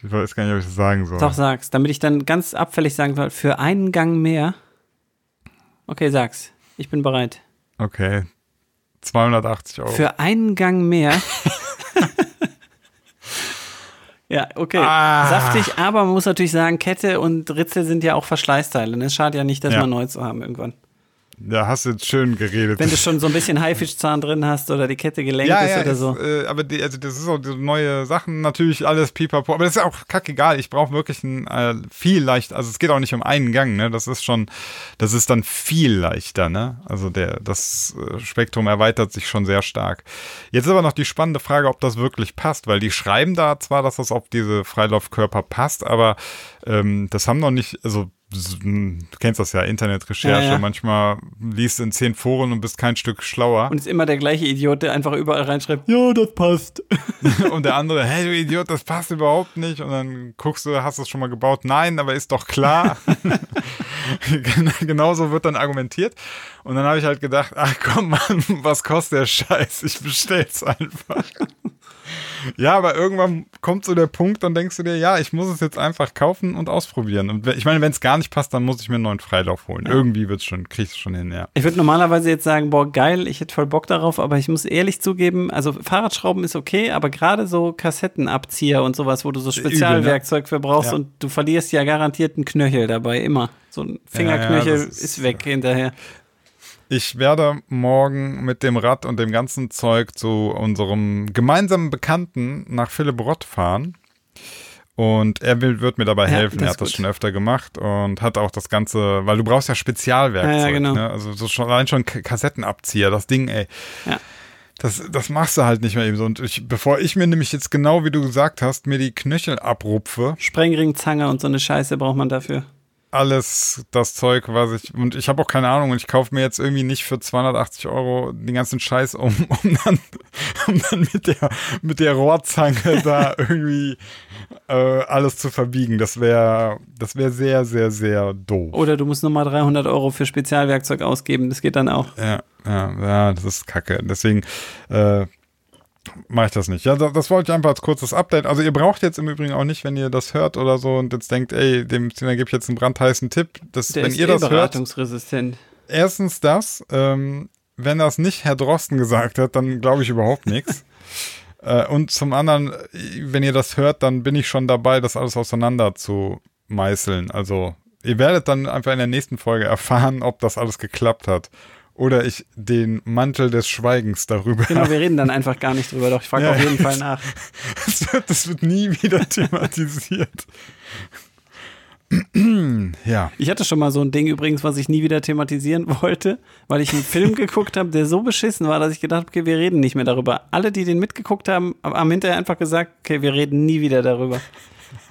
Ich weiß gar nicht, ob ich das sagen soll. Doch, sag's. Damit ich dann ganz abfällig sagen soll, für einen Gang mehr. Okay, sag's. Ich bin bereit. Okay. 280 Euro. Für einen Gang mehr. ja, okay. Ah. Saftig, aber man muss natürlich sagen, Kette und Ritzel sind ja auch Verschleißteile. ne? Es schadet ja nicht, das Ja. mal neu zu haben irgendwann. Da hast du jetzt schön geredet. Wenn du schon so ein bisschen Haifischzahn drin hast oder die Kette gelenkt ja, ist ja, oder so. äh, aber die, also das ist auch diese neue Sachen, natürlich alles pipapo, aber das ist auch kackegal. Ich brauche wirklich ein äh, viel leicht, also es geht auch nicht um einen Gang, ne? Das ist schon, das ist dann viel leichter, ne? Also der, das äh, Spektrum erweitert sich schon sehr stark. Jetzt ist aber noch die spannende Frage, ob das wirklich passt, weil die schreiben da zwar, dass das auf diese Freilaufkörper passt, aber ähm, das haben noch nicht, also du kennst das ja, Internetrecherche, Ja, ja. manchmal liest du in zehn Foren und bist kein Stück schlauer. Und ist immer der gleiche Idiot, der einfach überall reinschreibt, ja, das passt. Und der andere, hey du Idiot, das passt überhaupt nicht. Und dann guckst du, hast du es schon mal gebaut? Nein, aber ist doch klar. Gen- Genauso wird dann argumentiert. Und dann habe ich halt gedacht, ach komm Mann, was kostet der Scheiß? Ich bestell's einfach. Ja, aber irgendwann kommt so der Punkt, dann denkst du dir, ja, ich muss es jetzt einfach kaufen und ausprobieren. Und ich meine, wenn es gar nicht passt, dann muss ich mir einen neuen Freilauf holen. Irgendwie wird's schon, kriegst du schon hin, ja. Ich würde normalerweise jetzt sagen, boah, geil, ich hätte voll Bock darauf, aber ich muss ehrlich zugeben, also Fahrradschrauben ist okay, aber gerade so Kassettenabzieher und sowas, wo du so Spezialwerkzeug für brauchst Ja. und du verlierst ja garantiert einen Knöchel dabei, immer. So ein Fingerknöchel das ist- ist, weg hinterher. Ich werde morgen mit dem Rad und dem ganzen Zeug zu unserem gemeinsamen Bekannten nach Philipp Rott fahren. Und er will, wird mir dabei Ja, helfen. das Er hat das gut. schon öfter gemacht und hat auch das Ganze, weil du brauchst ja Spezialwerkzeug. Ja, ja, genau. ne? Also so schon, allein schon K- Kassettenabzieher, das Ding, ey. Ja. Das, das machst du halt nicht mehr eben so. Und ich, bevor ich mir nämlich jetzt genau wie du gesagt hast, mir die Knöchel abrupfe, Sprengring, Zange und so eine Scheiße braucht man dafür. Alles das Zeug, was ich, und ich habe auch keine Ahnung, und ich kaufe mir jetzt irgendwie nicht für 280 Euro den ganzen Scheiß, um, um, dann, um dann mit der, mit der Rohrzange da irgendwie äh, alles zu verbiegen. Das wäre das wäre sehr, sehr, sehr doof. Oder du musst nochmal 300 Euro für Spezialwerkzeug ausgeben, das geht dann auch. Ja, ja, ja, das ist kacke. Deswegen, äh, Mach ich das nicht. Ja, das, wollte ich einfach als kurzes Update. Also ihr braucht jetzt im Übrigen auch nicht, wenn ihr das hört oder so und jetzt denkt, ey, dem Tina gebe ich jetzt einen brandheißen Tipp. Das, Der wenn ist ihr eh das hört, beratungsresistent. erstens das, ähm, wenn das nicht Herr Drosten gesagt hat, dann glaube ich überhaupt nichts. Äh, und zum anderen, wenn ihr das hört, dann bin ich schon dabei, das alles auseinander zu meißeln. Also ihr werdet dann einfach in der nächsten Folge erfahren, ob das alles geklappt hat. Oder ich den Mantel des Schweigens darüber. Genau, wir reden dann einfach gar nicht drüber, doch ich frage Ja, auf jeden. Fall nach. Das wird, das wird nie wieder thematisiert. ja. Ich hatte schon mal so ein Ding übrigens, was ich nie wieder thematisieren wollte, weil ich einen Film geguckt habe, der so beschissen war, dass ich gedacht habe, okay, wir reden nicht mehr darüber. Alle, die den mitgeguckt haben, haben hinterher einfach gesagt, okay, wir reden nie wieder darüber.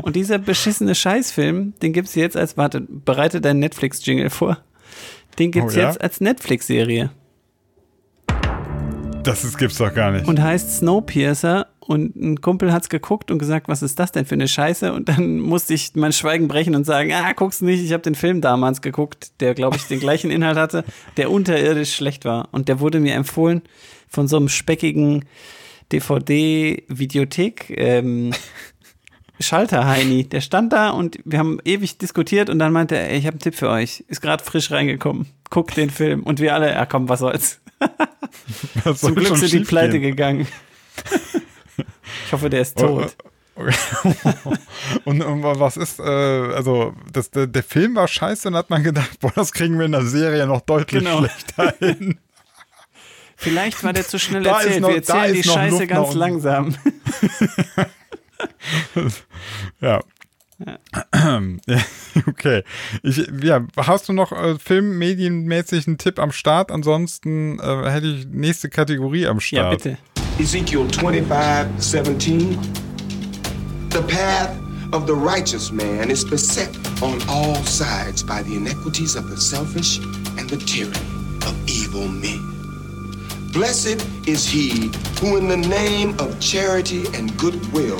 Und dieser beschissene Scheißfilm, den gibt's jetzt als, warte, bereite deinen Netflix-Jingle vor. Den gibt's Oh ja? jetzt als Netflix-Serie Das ist, gibt's doch gar nicht. und heißt Snowpiercer. Und ein Kumpel hat's geguckt und gesagt, was ist das denn für eine Scheiße? Und dann musste ich mein Schweigen brechen und sagen, ah, guck's nicht, ich habe den Film damals geguckt, der, glaube ich, den gleichen Inhalt hatte, der unterirdisch schlecht war. Und der wurde mir empfohlen von so einem speckigen DVD-Videothek. Ähm, Schalter Heini, der stand da und wir haben ewig diskutiert und dann meinte er, ey, ich habe einen Tipp für euch, ist gerade frisch reingekommen, guckt den Film und wir alle, ja komm, was soll's. Was Zum soll Glück schon sind die pleite gegangen. Ich hoffe, der ist tot. Okay. und, und was ist, äh, also das, der, der Film war scheiße und hat man gedacht, boah, das kriegen wir in der Serie noch deutlich Genau. schlechter hin. Vielleicht war der zu schnell Da erzählt. noch- Wir erzählen die Scheiße Luft ganz langsam. Ja. Ja, okay. Ich, ja, hast du noch äh, filmmedienmäßig einen Tipp am Start? Ansonsten äh, hätte ich nächste Kategorie am Ja, Start. bitte. Ezekiel 25, 17. The path of the righteous man is beset on all sides by the iniquities of the selfish and the tyranny of evil men. Blessed is he who, in the name of charity and goodwill,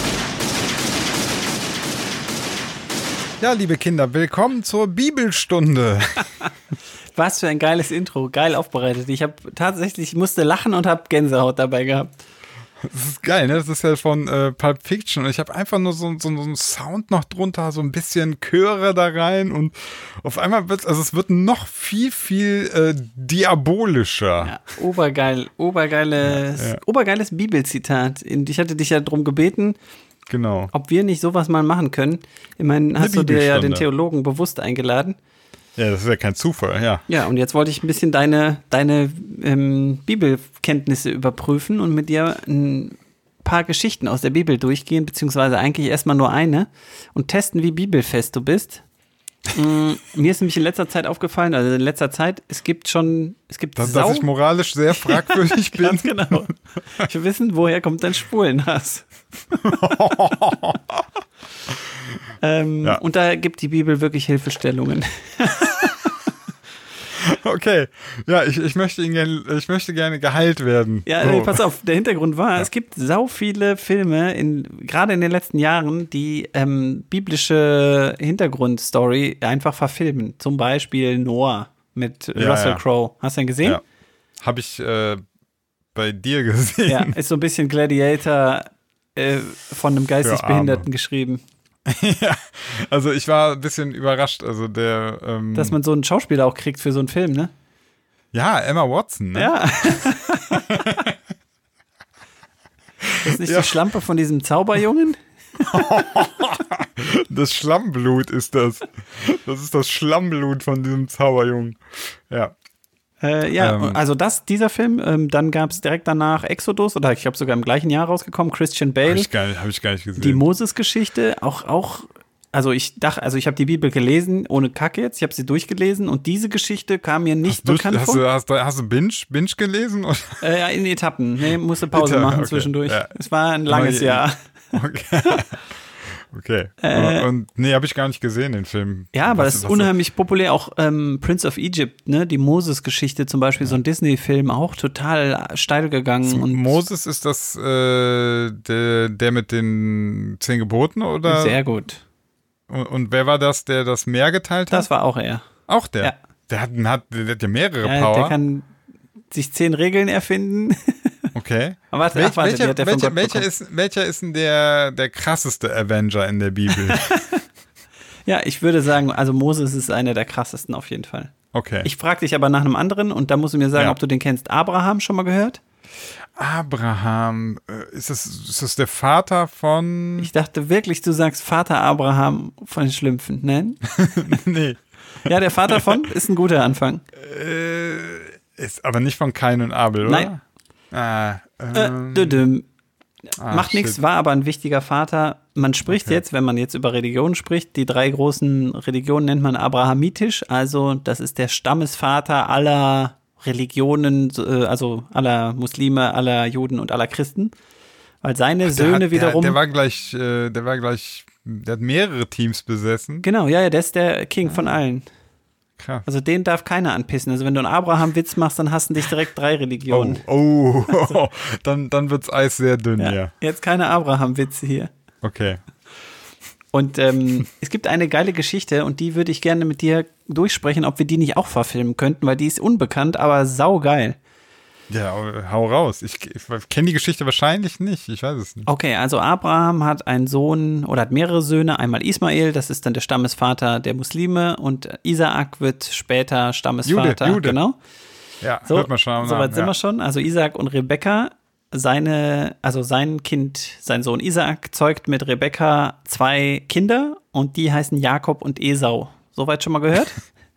Ja, liebe Kinder, willkommen zur Bibelstunde. Was für ein geiles Intro, geil aufbereitet. Ich habe tatsächlich, ich musste lachen und habe Gänsehaut dabei gehabt. Das ist geil, ne? Das ist ja von äh, Pulp Fiction. Und ich habe einfach nur so, so, so einen Sound noch drunter, so ein bisschen Chöre da rein. Und auf einmal wird also es wird noch viel, viel äh, diabolischer. Ja, obergeil, obergeiles, Ja, ja. obergeiles Bibelzitat. Ich hatte dich ja darum gebeten, Genau. ob wir nicht sowas mal machen können. Immerhin hast du dir ja den. Theologen bewusst eingeladen. Ja, das ist ja kein Zufall, ja. Ja, und jetzt wollte ich ein bisschen deine, deine ähm, Bibelkenntnisse überprüfen und mit dir ein paar Geschichten aus der Bibel durchgehen, beziehungsweise eigentlich erstmal nur eine und testen, wie bibelfest du bist. Mm, mir ist nämlich in letzter Zeit aufgefallen, also in letzter Zeit, es gibt schon, es gibt Dass, sau dass ich moralisch sehr fragwürdig bin. Ganz genau. Ich will wissen, woher kommt dein Schwulenhass? ähm, Ja. Und da gibt die Bibel wirklich Hilfestellungen. Okay. Ja, ich, ich, möchte ihn gerne, ich möchte gerne geheilt werden. Ja, So. nee, pass auf, der Hintergrund war, es gibt sau viele Filme, in, gerade in den letzten Jahren, die ähm, biblische Hintergrundstory einfach verfilmen. Zum Beispiel Noah mit Ja, Russell ja. Crowe. Hast du den gesehen? Ja. Habe ich äh, bei dir gesehen. Ja, ist so ein bisschen Gladiator äh, von einem geistig. Behinderten geschrieben. ja. Also ich war ein bisschen überrascht. Also der. Ähm, Dass man so einen Schauspieler auch kriegt für so einen Film, ne? ja, Emma Watson. Ne? Ja. Das ist nicht Ja. die Schlampe von diesem Zauberjungen? Das Schlammblut ist das. Das ist das Schlammblut von diesem Zauberjungen. Ja. Äh, ja, Ähm. also das, dieser Film, ähm, dann gab es direkt danach Exodus, oder ich glaube sogar im gleichen Jahr rausgekommen, Christian Bale, ich, gar nicht- hab ich gar nicht gesehen. die Moses-Geschichte, auch, auch also ich dachte, also ich habe die Bibel gelesen, ohne Kack jetzt, ich habe sie durchgelesen und diese Geschichte kam mir nicht Du, bekannt hast, vor. du, hast, du, hast du Binge, Binge gelesen? Oder? Äh, ja, in Etappen. Nee, musste Pause Etappen, machen okay, zwischendurch. ja. Es war ein langes Jahr. Okay. okay. Äh, und nee, habe ich gar nicht gesehen, den Film. Ja, aber Was- das ist unheimlich populär. Auch ähm, Prince of Egypt, ne, die Moses-Geschichte zum Beispiel, so ein Disney-Film, auch total steil gegangen. Und Moses ist das äh, der, der mit den zehn Geboten oder? sehr gut. Und, und wer war das, der das Meer geteilt hat? Das war auch er. Auch der. Ja. Der, hat, hat, der hat ja mehrere Ja, Power. der kann sich zehn Regeln erfinden. okay. Aber warte, Welch, ach, warte, welcher, er welcher, welcher, ist, welcher ist denn der, der krasseste Avenger in der Bibel? Ja, ich würde sagen, also Moses ist einer der krassesten auf jeden Fall. Okay. Ich frage dich aber nach einem anderen und da musst du mir sagen, Ja. ob du den kennst. Abraham schon mal gehört? Abraham, äh, ist das, ist das der Vater von. Ich dachte wirklich, du sagst Vater Abraham von den Schlümpfen. Nein? nee. Ja, der Vater von ist ein guter Anfang. Äh, ist aber nicht von Kain und Abel, oder? Nein. Ah, Äh, ähm, düdüm. ah, Macht nichts, war aber ein wichtiger Vater. Man spricht jetzt, wenn man jetzt über Religion spricht, die drei großen Religionen nennt man abrahamitisch. Also das ist der Stammesvater aller Religionen, äh, also aller Muslime, aller Juden und aller Christen. Weil seine Der Söhne hat, wiederum. Der, der war gleich, äh, der war gleich, der hat mehrere Teams besessen. genau, ja, ja, der ist der King von allen. Krass. Also den darf keiner anpissen. Also wenn du einen Abraham-Witz machst, dann hassen dich direkt drei Oh, Religionen. oh, dann, dann wird's Eis sehr dünn Ja. hier. Jetzt keine Abraham-Witze hier. Okay. Und ähm, es gibt eine geile Geschichte und die würde ich gerne mit dir durchsprechen, ob wir die nicht auch verfilmen könnten, weil die ist unbekannt, aber saugeil. Ja, hau raus. Ich, ich kenne die Geschichte wahrscheinlich nicht. Ich weiß es nicht. Okay, also Abraham hat einen Sohn oder hat mehrere Söhne. Einmal Ismael, das ist dann der Stammesvater der Muslime und Isaak wird später Stammesvater. Jude, Jude. Genau. Ja, So, hört man schon. Soweit Namen, sind ja. wir schon. Also Isaac und Rebekka, seine, also sein Kind, sein Sohn Isaac zeugt mit Rebekka zwei Kinder und die heißen Jakob und Esau. Soweit schon mal gehört?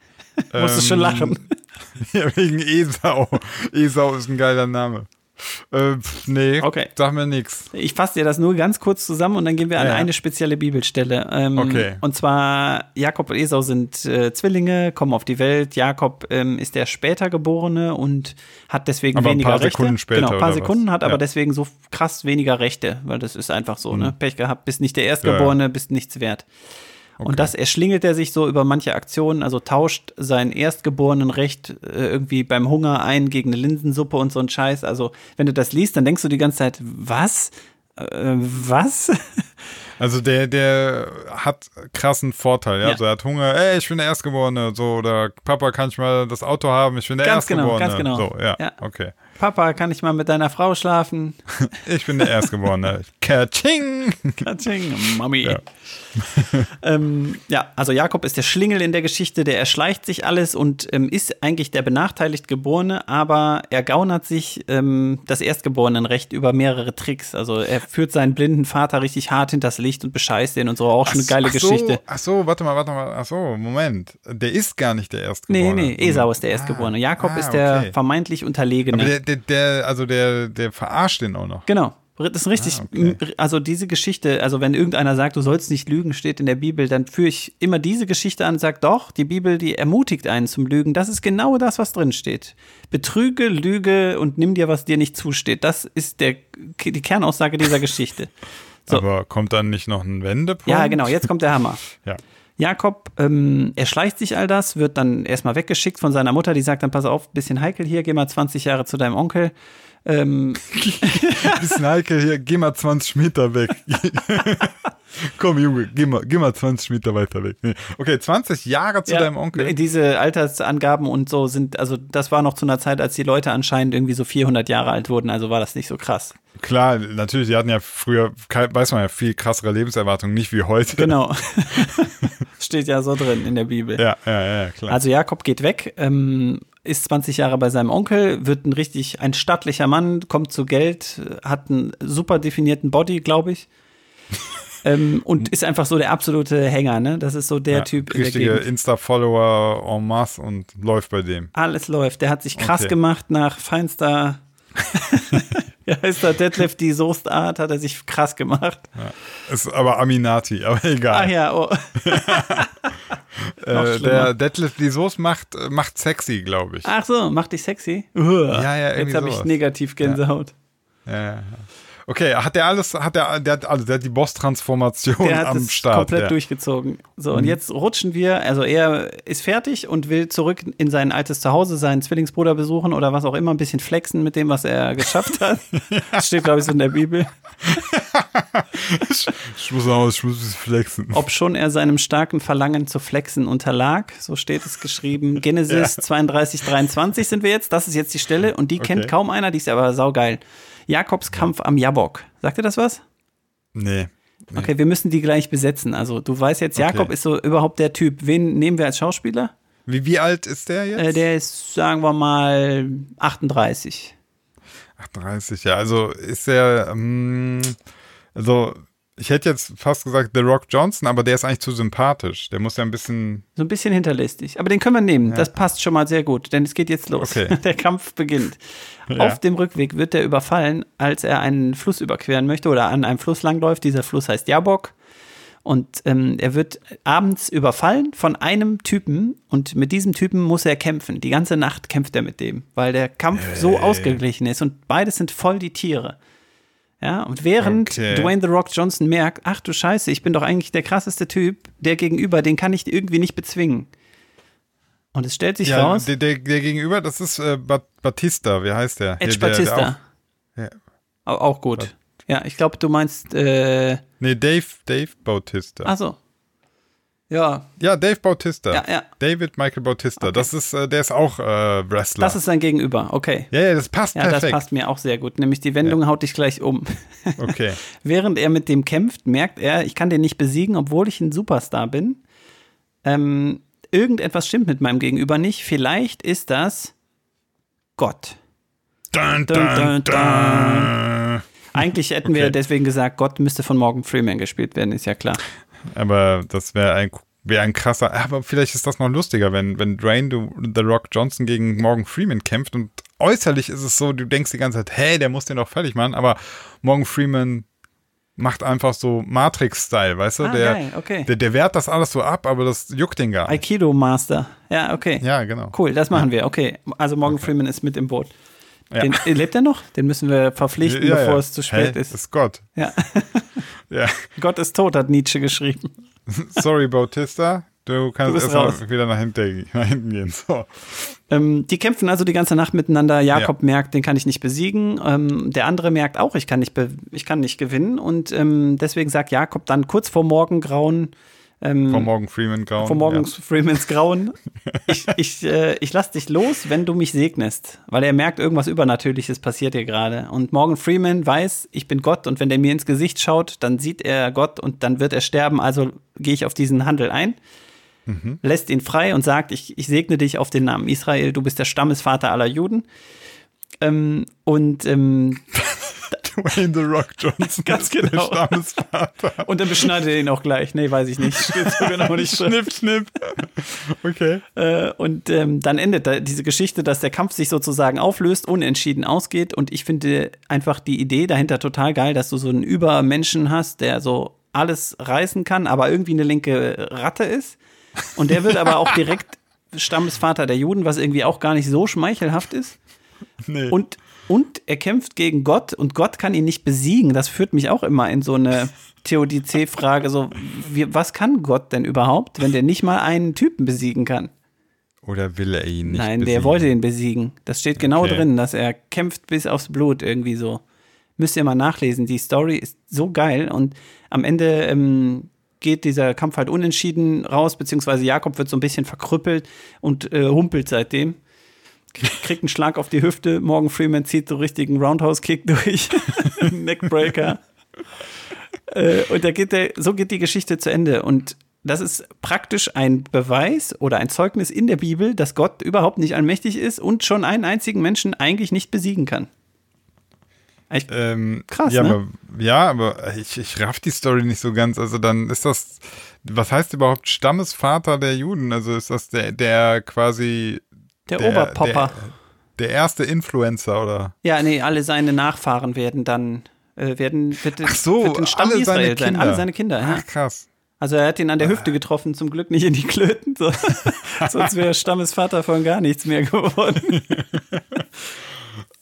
Musst du schon Ähm, lachen. Ja, wegen Esau. Esau ist ein geiler Name. Äh, nee, Okay. sag mir nix. Ich fasse dir das nur ganz kurz zusammen und dann gehen wir an Ja. eine spezielle Bibelstelle. Ähm, Okay. Und zwar, Jakob und Esau sind äh, Zwillinge, kommen auf die Welt. Jakob ähm, ist der später Geborene und hat deswegen Aber ein weniger paar Rechte. Sekunden später, genau, ein paar oder was? Sekunden, hat aber Ja. Mhm. deswegen so krass weniger Rechte, weil das ist einfach so, ne? Pech gehabt, bist nicht der Erstgeborene, bist nichts wert. Und das erschlingelt er sich so über manche Aktionen, also tauscht sein erstgeborenen Recht äh, irgendwie beim Hunger ein gegen eine Linsensuppe und so ein Scheiß. Also, wenn du das liest, dann denkst du die ganze Zeit, was? Äh, was? Also der, der hat krassen Vorteil, ja. Ja. Also er hat Hunger, ey, ich bin der Erstgeborene, so, oder Papa, kann ich mal das Auto haben, ich bin der Ganz genau, Erstgeborene. ganz genau. So, ja, Ja. okay. Papa, kann ich mal mit deiner Frau schlafen? Ich bin der Erstgeborene. Katsching! Katsching, Mami. Ja. ähm, ja, also Jakob ist der Schlingel in der Geschichte, der erschleicht sich alles und ähm, ist eigentlich der benachteiligt Geborene, aber er gaunert sich ähm, das Erstgeborenenrecht über mehrere Tricks. Also er führt seinen blinden Vater richtig hart hinters Licht und bescheißt den und so. Auch schon eine geile ach so, Geschichte. Ach so, warte mal, warte mal. Ach so, Moment. Der ist gar nicht der Nee, Erstgeborene. nee, Esau ist der Erstgeborene. Jakob ah, ist der okay. vermeintlich Unterlegene. Der, der, also der, der verarscht den auch noch. Genau. Das ist richtig, Ah, okay. also diese Geschichte, also wenn irgendeiner sagt, du sollst nicht lügen, steht in der Bibel, dann führe ich immer diese Geschichte an und sage, doch, die Bibel, die ermutigt einen zum Lügen. Das ist genau das, was drin steht. Betrüge, lüge und nimm dir, was dir nicht zusteht. Das ist der, die Kernaussage dieser Geschichte. So. Aber kommt dann nicht noch ein Wendepunkt? Ja, genau, jetzt kommt der Hammer. Ja. Jakob ähm, erschleicht sich all das, wird dann erstmal weggeschickt von seiner Mutter, die sagt dann, pass auf, bisschen heikel hier, geh mal 20 Jahre zu deinem Onkel. Ähm, Bisschen heikel hier, geh mal 20 Meter weg. Komm, Junge, geh mal, geh mal 20 Meter weiter weg. Okay, 20 Jahre zu Ja, deinem Onkel. Diese Altersangaben und so sind, also das war noch zu einer Zeit, als die Leute anscheinend irgendwie so 400 Jahre alt wurden, also war das nicht so krass. Klar, natürlich, die hatten ja früher, weiß man ja, viel krassere Lebenserwartung, nicht wie heute. Genau. Steht ja so drin in der Bibel. Ja, ja, ja, klar. Also Jakob geht weg, ähm, ist 20 Jahre bei seinem Onkel, wird ein richtig, ein stattlicher Mann, kommt zu Geld, hat einen super definierten Body, glaube ich. ähm, und ist einfach so der absolute Hänger, ne? Das ist so der ja, Typ in Richtige Gegend. Insta-Follower en masse und läuft bei dem. Alles läuft. Der hat sich krass Okay. gemacht nach feinster Ja, ist der Detlef die Soßtart, hat er sich krass gemacht. Ist aber Aminati, aber egal. Ach ja, oh. äh, der Deadlift die Soße macht, macht sexy, glaube ich. Ach so, macht dich sexy? Uah. Ja, ja, irgendwie Jetzt habe ich negativ Gänsehaut. Ja, ja, ja. Okay, hat der alles, hat der, der hat, also der hat die Boss-Transformation am Start. komplett der. durchgezogen. So, und jetzt rutschen wir, also er ist fertig und will zurück in sein altes Zuhause, seinen Zwillingsbruder besuchen oder was auch immer, ein bisschen flexen mit dem, was er geschafft hat. Das steht, glaube ich, so in der Bibel. Ich muss aus, ich muss flexen. Ob schon er seinem starken Verlangen zu flexen unterlag, so steht es geschrieben. Genesis 32, 23 sind wir jetzt, das ist jetzt die Stelle und die kennt Okay. kaum einer, die ist aber saugeil. Jakobs Kampf am Jabok. Sagt ihr das was? Nee. Okay, wir müssen die gleich besetzen. Also du weißt jetzt, Okay. Jakob ist so überhaupt der Typ. Wen nehmen wir als Schauspieler? Wie, wie alt ist der jetzt? Äh, der ist, sagen wir mal, 38. 38, ja. Also ist der, ähm, also ich hätte jetzt fast gesagt The Rock Johnson, aber der ist eigentlich zu sympathisch. Der muss ja ein bisschen, So ein bisschen hinterlistig. Aber den können wir nehmen. Das passt schon mal sehr gut, denn es geht jetzt los. Okay. Der Kampf beginnt. Ja. Auf dem Rückweg wird er überfallen, als er einen Fluss überqueren möchte oder an einem Fluss langläuft. Dieser Fluss heißt Jabok. Und ähm, er wird abends überfallen von einem Typen und mit diesem Typen muss er kämpfen. Die ganze Nacht kämpft er mit dem, weil der Kampf so ausgeglichen ist und beides sind voll die Tiere. Ja, und während Okay. Dwayne The Rock Johnson merkt, ach du Scheiße, ich bin doch eigentlich der krasseste Typ, der gegenüber, den kann ich irgendwie nicht bezwingen. Und es stellt sich ja, raus, der, der, der Gegenüber, das ist äh, Bat Batista, wie heißt der? Edge der- Batista. auch- ja. Au- auch gut. Ja, ich glaube, du meinst, äh, Nee, Dave, Dave Bautista. ach so. Ja, Ja, Dave Bautista. Ja, ja. David Michael Bautista. Das ist, äh, der ist auch äh, Wrestler. das ist sein Gegenüber, okay. ja, ja, das passt Ja, perfekt. das passt mir auch sehr gut. Nämlich die Wendung haut dich gleich um. Okay. Während er mit dem kämpft, merkt er, ich kann den nicht besiegen, obwohl ich ein Superstar bin. Ähm, irgendetwas stimmt mit meinem Gegenüber nicht. Vielleicht ist das Gott. Dun, Dun, dun, dun. Eigentlich hätten wir Okay. deswegen gesagt, Gott müsste von Morgan Freeman gespielt werden, ist ja klar. Aber das wäre ein, wär ein krasser. Aber vielleicht ist das noch lustiger, wenn, wenn Dwayne The- Rock Johnson gegen Morgan Freeman kämpft und äußerlich ist es so, du denkst die ganze Zeit, hey, der muss den doch fertig machen, aber Morgan Freeman macht einfach so Matrix-Style, weißt du? Ah, der, geil, okay. der, der wehrt das alles so ab, aber das juckt den gar nicht. Aikido Master. Ja, okay. Ja, genau. Cool, das machen wir. Okay. Also Morgan Freeman ist mit im Boot. Ja. Den, äh, lebt er noch? Den müssen wir verpflichten, Ja, bevor ja. es zu spät hey, ist. ist Gott. Ja. Gott ist tot, hat Nietzsche geschrieben. Sorry, Bautista. Du kannst erstmal wieder nach hinten, nach hinten gehen. So. Ähm, die kämpfen also die ganze Nacht miteinander. Jakob merkt, den kann ich nicht besiegen. Ähm, der andere merkt auch, ich kann nicht, ich kann nicht gewinnen. Und ähm, deswegen sagt Jakob dann kurz vor Morgengrauen, ähm, Von Morgan Freeman grauen. vor morgens Freemans Grauen, ich, ich, äh, ich lass dich los, wenn du mich segnest. Weil er merkt, irgendwas Übernatürliches passiert hier gerade. Und Morgan Freeman weiß, ich bin Gott und wenn der mir ins Gesicht schaut, dann sieht er Gott und dann wird er sterben. Also gehe ich auf diesen Handel ein. Lässt ihn frei und sagt, ich, ich segne dich auf den Namen Israel, du bist der Stammesvater aller Juden. Ähm, und ähm, Dwayne The Rock Johnson. Ganz ist der genau. Stammesvater. Und dann beschneidet er ihn auch gleich. Nee, weiß ich nicht. Steht so genau nicht. Schnipp, schnipp. Okay. Äh, und ähm, dann endet da diese Geschichte, dass der Kampf sich sozusagen auflöst, unentschieden ausgeht. Und ich finde einfach die Idee dahinter total geil, dass du so einen Übermenschen hast, der so alles reißen kann, aber irgendwie eine linke Ratte ist. Und der wird aber auch direkt Stammesvater der Juden, was irgendwie auch gar nicht so schmeichelhaft ist. Nee. Und, und er kämpft gegen Gott und Gott kann ihn nicht besiegen. Das führt mich auch immer in so eine Theodizee-Frage. So, wie, was kann Gott denn überhaupt, wenn der nicht mal einen Typen besiegen kann? Oder will er ihn nicht Nein, der besiegen? wollte ihn besiegen. Das steht genau Okay. drin, dass er kämpft bis aufs Blut irgendwie so. Müsst ihr mal nachlesen. Die Story ist so geil und am Ende ähm, geht dieser Kampf halt unentschieden raus, beziehungsweise Jakob wird so ein bisschen verkrüppelt und äh, humpelt seitdem. Kriegt einen Schlag auf die Hüfte. Morgan Freeman zieht so richtigen Roundhouse-Kick durch. Neckbreaker. äh, und da geht der, so geht die Geschichte zu Ende. Und das ist praktisch ein Beweis oder ein Zeugnis in der Bibel, dass Gott überhaupt nicht allmächtig ist und schon einen einzigen Menschen eigentlich nicht besiegen kann. Ich, Ähm, Krass, ja, ne? aber, ja, aber ich, ich raff die Story nicht so ganz. Also dann ist das, was heißt überhaupt Stammesvater der Juden? Also ist das der, der quasi der, Oberpopper. der erste Influencer, oder? Ja, nee, alle seine Nachfahren werden dann, äh, werden, wird, Ach so, wird den Stamm alle seine Israel sein. Kinder. Alle seine Kinder, ja. Ach, krass. Also er hat ihn an der Hüfte getroffen, zum Glück nicht in die Klöten, so. sonst wäre Stammesvater von gar nichts mehr geworden.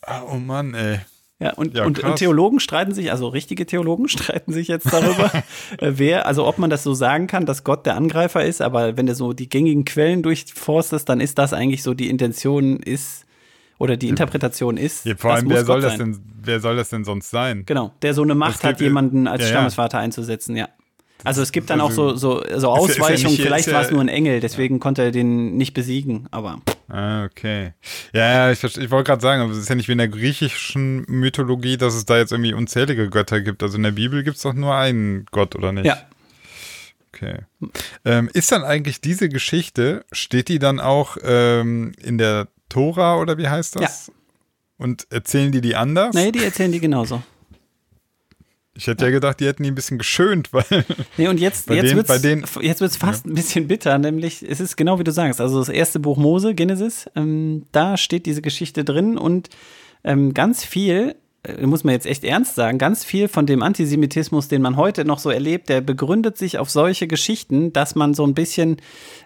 Ah, oh Mann, ey. Ja, und, Ja, und, und Theologen streiten sich, also richtige Theologen streiten sich jetzt darüber, äh, wer, also ob man das so sagen kann, dass Gott der Angreifer ist, aber wenn du so die gängigen Quellen durchforstest, dann ist das eigentlich so die Intention ist oder die Interpretation ist. Ja, vor allem, wer soll, das denn, wer soll das denn sonst sein? Genau, der so eine Macht hat, jemanden als ja, ja. Stammesvater einzusetzen, ja. Also es gibt dann auch so, so, so ja- ja Ausweichungen, nicht- vielleicht ja- war es nur ein Engel, deswegen konnte er den nicht besiegen, aber Ah, okay. Ja, ja, ich, ich wollte gerade sagen, aber es ist ja nicht wie in der griechischen Mythologie, dass es da jetzt irgendwie unzählige Götter gibt. Also in der Bibel gibt es doch nur einen Gott, oder nicht? ja. Okay. Ähm, ist dann eigentlich diese Geschichte, steht die dann auch ähm, in der Tora oder wie heißt das? Und erzählen die die anders? Nee, die erzählen die genauso. Ich hätte ja gedacht, die hätten die ein bisschen geschönt, weil Nee, und jetzt, jetzt denen- wird's, denen- jetzt wird's fast ein bisschen bitter, nämlich es ist genau wie du sagst, also das erste Buch Mose, Genesis, ähm, da steht diese Geschichte drin und ähm, ganz viel, äh, muss man jetzt echt ernst sagen, ganz viel von dem Antisemitismus, den man heute noch so erlebt, der begründet sich auf solche Geschichten, dass man so ein bisschen,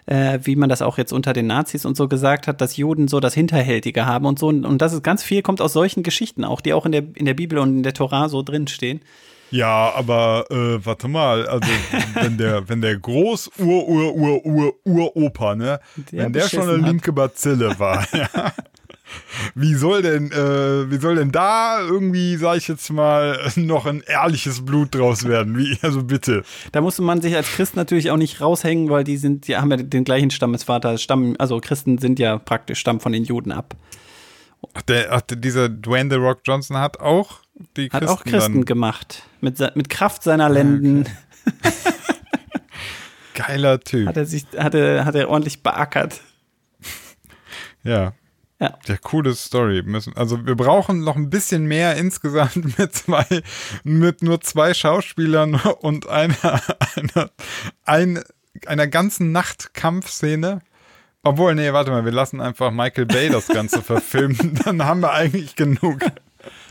äh, wie man das auch jetzt unter den Nazis und so gesagt hat, dass Juden so das Hinterhältige haben und so und, und das ist ganz viel, kommt aus solchen Geschichten auch, die auch in der, in der Bibel und in der Tora so drinstehen. Ja, aber äh, warte mal, also wenn der, wenn der Groß Ur Ur Ur Ur Uropa, ne, Der wenn der schon eine hat. linke Bazille war, ja, wie soll denn, äh, wie soll denn da irgendwie, sag ich jetzt mal, noch ein ehrliches Blut draus werden? Wie, also bitte. Da musste man sich als Christ natürlich auch nicht raushängen, weil die sind, die haben ja den gleichen Stammesvater, Stamm, also Christen sind ja praktisch Stamm von den Juden ab. Ach, der, ach, dieser Dwayne The Rock Johnson hat auch die Hat Christen auch Christen dann. gemacht. Mit, mit Kraft seiner Lenden Geiler Typ. hat er sich, hat er, hat er ordentlich beackert. Ja. Ja. Ja, coole Story. Müssen, also wir brauchen noch ein bisschen mehr insgesamt mit zwei, mit nur zwei Schauspielern und einer, einer, ein, einer ganzen Nachtkampfszene. Obwohl, nee, warte mal, wir lassen einfach Michael Bay das Ganze verfilmen. Dann haben wir eigentlich genug.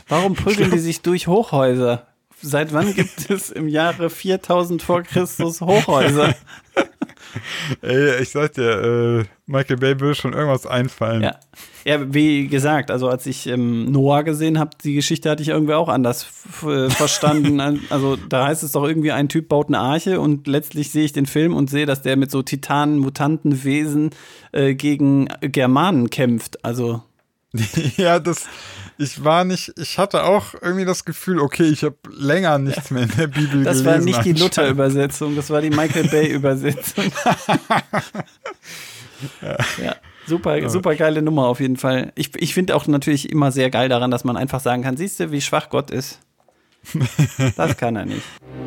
Warum prügeln die sich durch Hochhäuser? Seit wann gibt es im Jahre 4000 vor Christus Hochhäuser? Ey, ich sag dir, äh, Michael Bay will schon irgendwas einfallen. Ja. ja, wie gesagt, also als ich ähm, Noah gesehen habe, die Geschichte hatte ich irgendwie auch anders äh, verstanden. Also da heißt es doch irgendwie, ein Typ baut eine Arche und letztlich sehe ich den Film und sehe, dass der mit so Titanen, mutanten Wesen äh, gegen Germanen kämpft. Also Ja, das, ich war nicht, ich hatte auch irgendwie das Gefühl, okay, ich habe länger nichts mehr in der Bibel das gelesen. war nicht die. Luther-Übersetzung, das war die Michael Bay-Übersetzung. ja. Super, super geile Nummer auf jeden Fall. Ich, ich finde auch natürlich immer sehr geil daran, dass man einfach sagen kann, siehst du, wie schwach Gott ist. Das kann er nicht.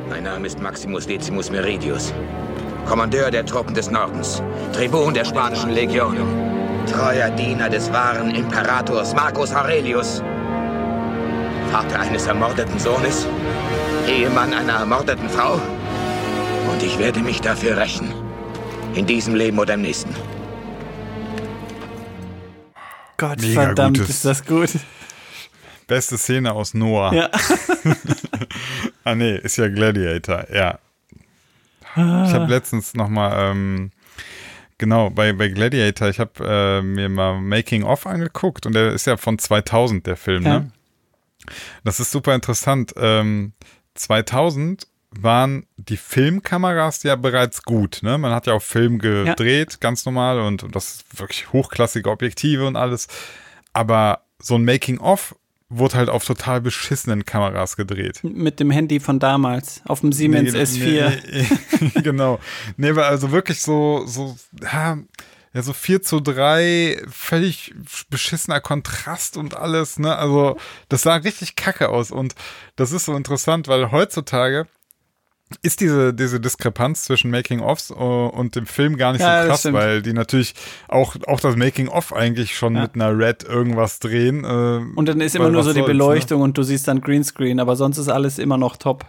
Mein Name ist Maximus Decimus Meridius, Kommandeur der Truppen des Nordens, Tribun der spanischen Legion, treuer Diener des wahren Imperators Marcus Aurelius, Vater eines ermordeten Sohnes, Ehemann einer ermordeten Frau. Und ich werde mich dafür rächen. In diesem Leben oder im nächsten. Gott Mega verdammt, gutes- ist das gut. Beste Szene aus Noah. Ja. ah nee, ist ja Gladiator, ja. Ich habe letztens noch mal, ähm, genau, bei, bei Gladiator, ich habe äh, mir mal Making of angeguckt und der ist ja von 2000, der Film, Ja. ne? Das ist super interessant. Ähm, 2000 waren die Filmkameras ja bereits gut, ne? Man hat ja auch Film gedreht, ganz normal und, und das ist wirklich hochklassige Objektive und alles. Aber so ein Making-of wurde halt auf total beschissenen Kameras gedreht. Mit dem Handy von damals, auf dem Siemens Nee, S4. Nee, genau. Nee, weil also wirklich so, so, ja, ja, so 4 zu 3, völlig beschissener Kontrast und alles, ne? Also, das sah richtig kacke aus. Und das ist so interessant, weil heutzutage ist diese, diese Diskrepanz zwischen Making-ofs äh, und dem Film gar nicht Ja, so krass, weil die natürlich auch, auch das Making-of eigentlich schon Ja. mit einer Red irgendwas drehen. Äh, Und dann ist immer nur so die soll's, ne? Beleuchtung und du siehst dann Greenscreen, aber sonst ist alles immer noch top.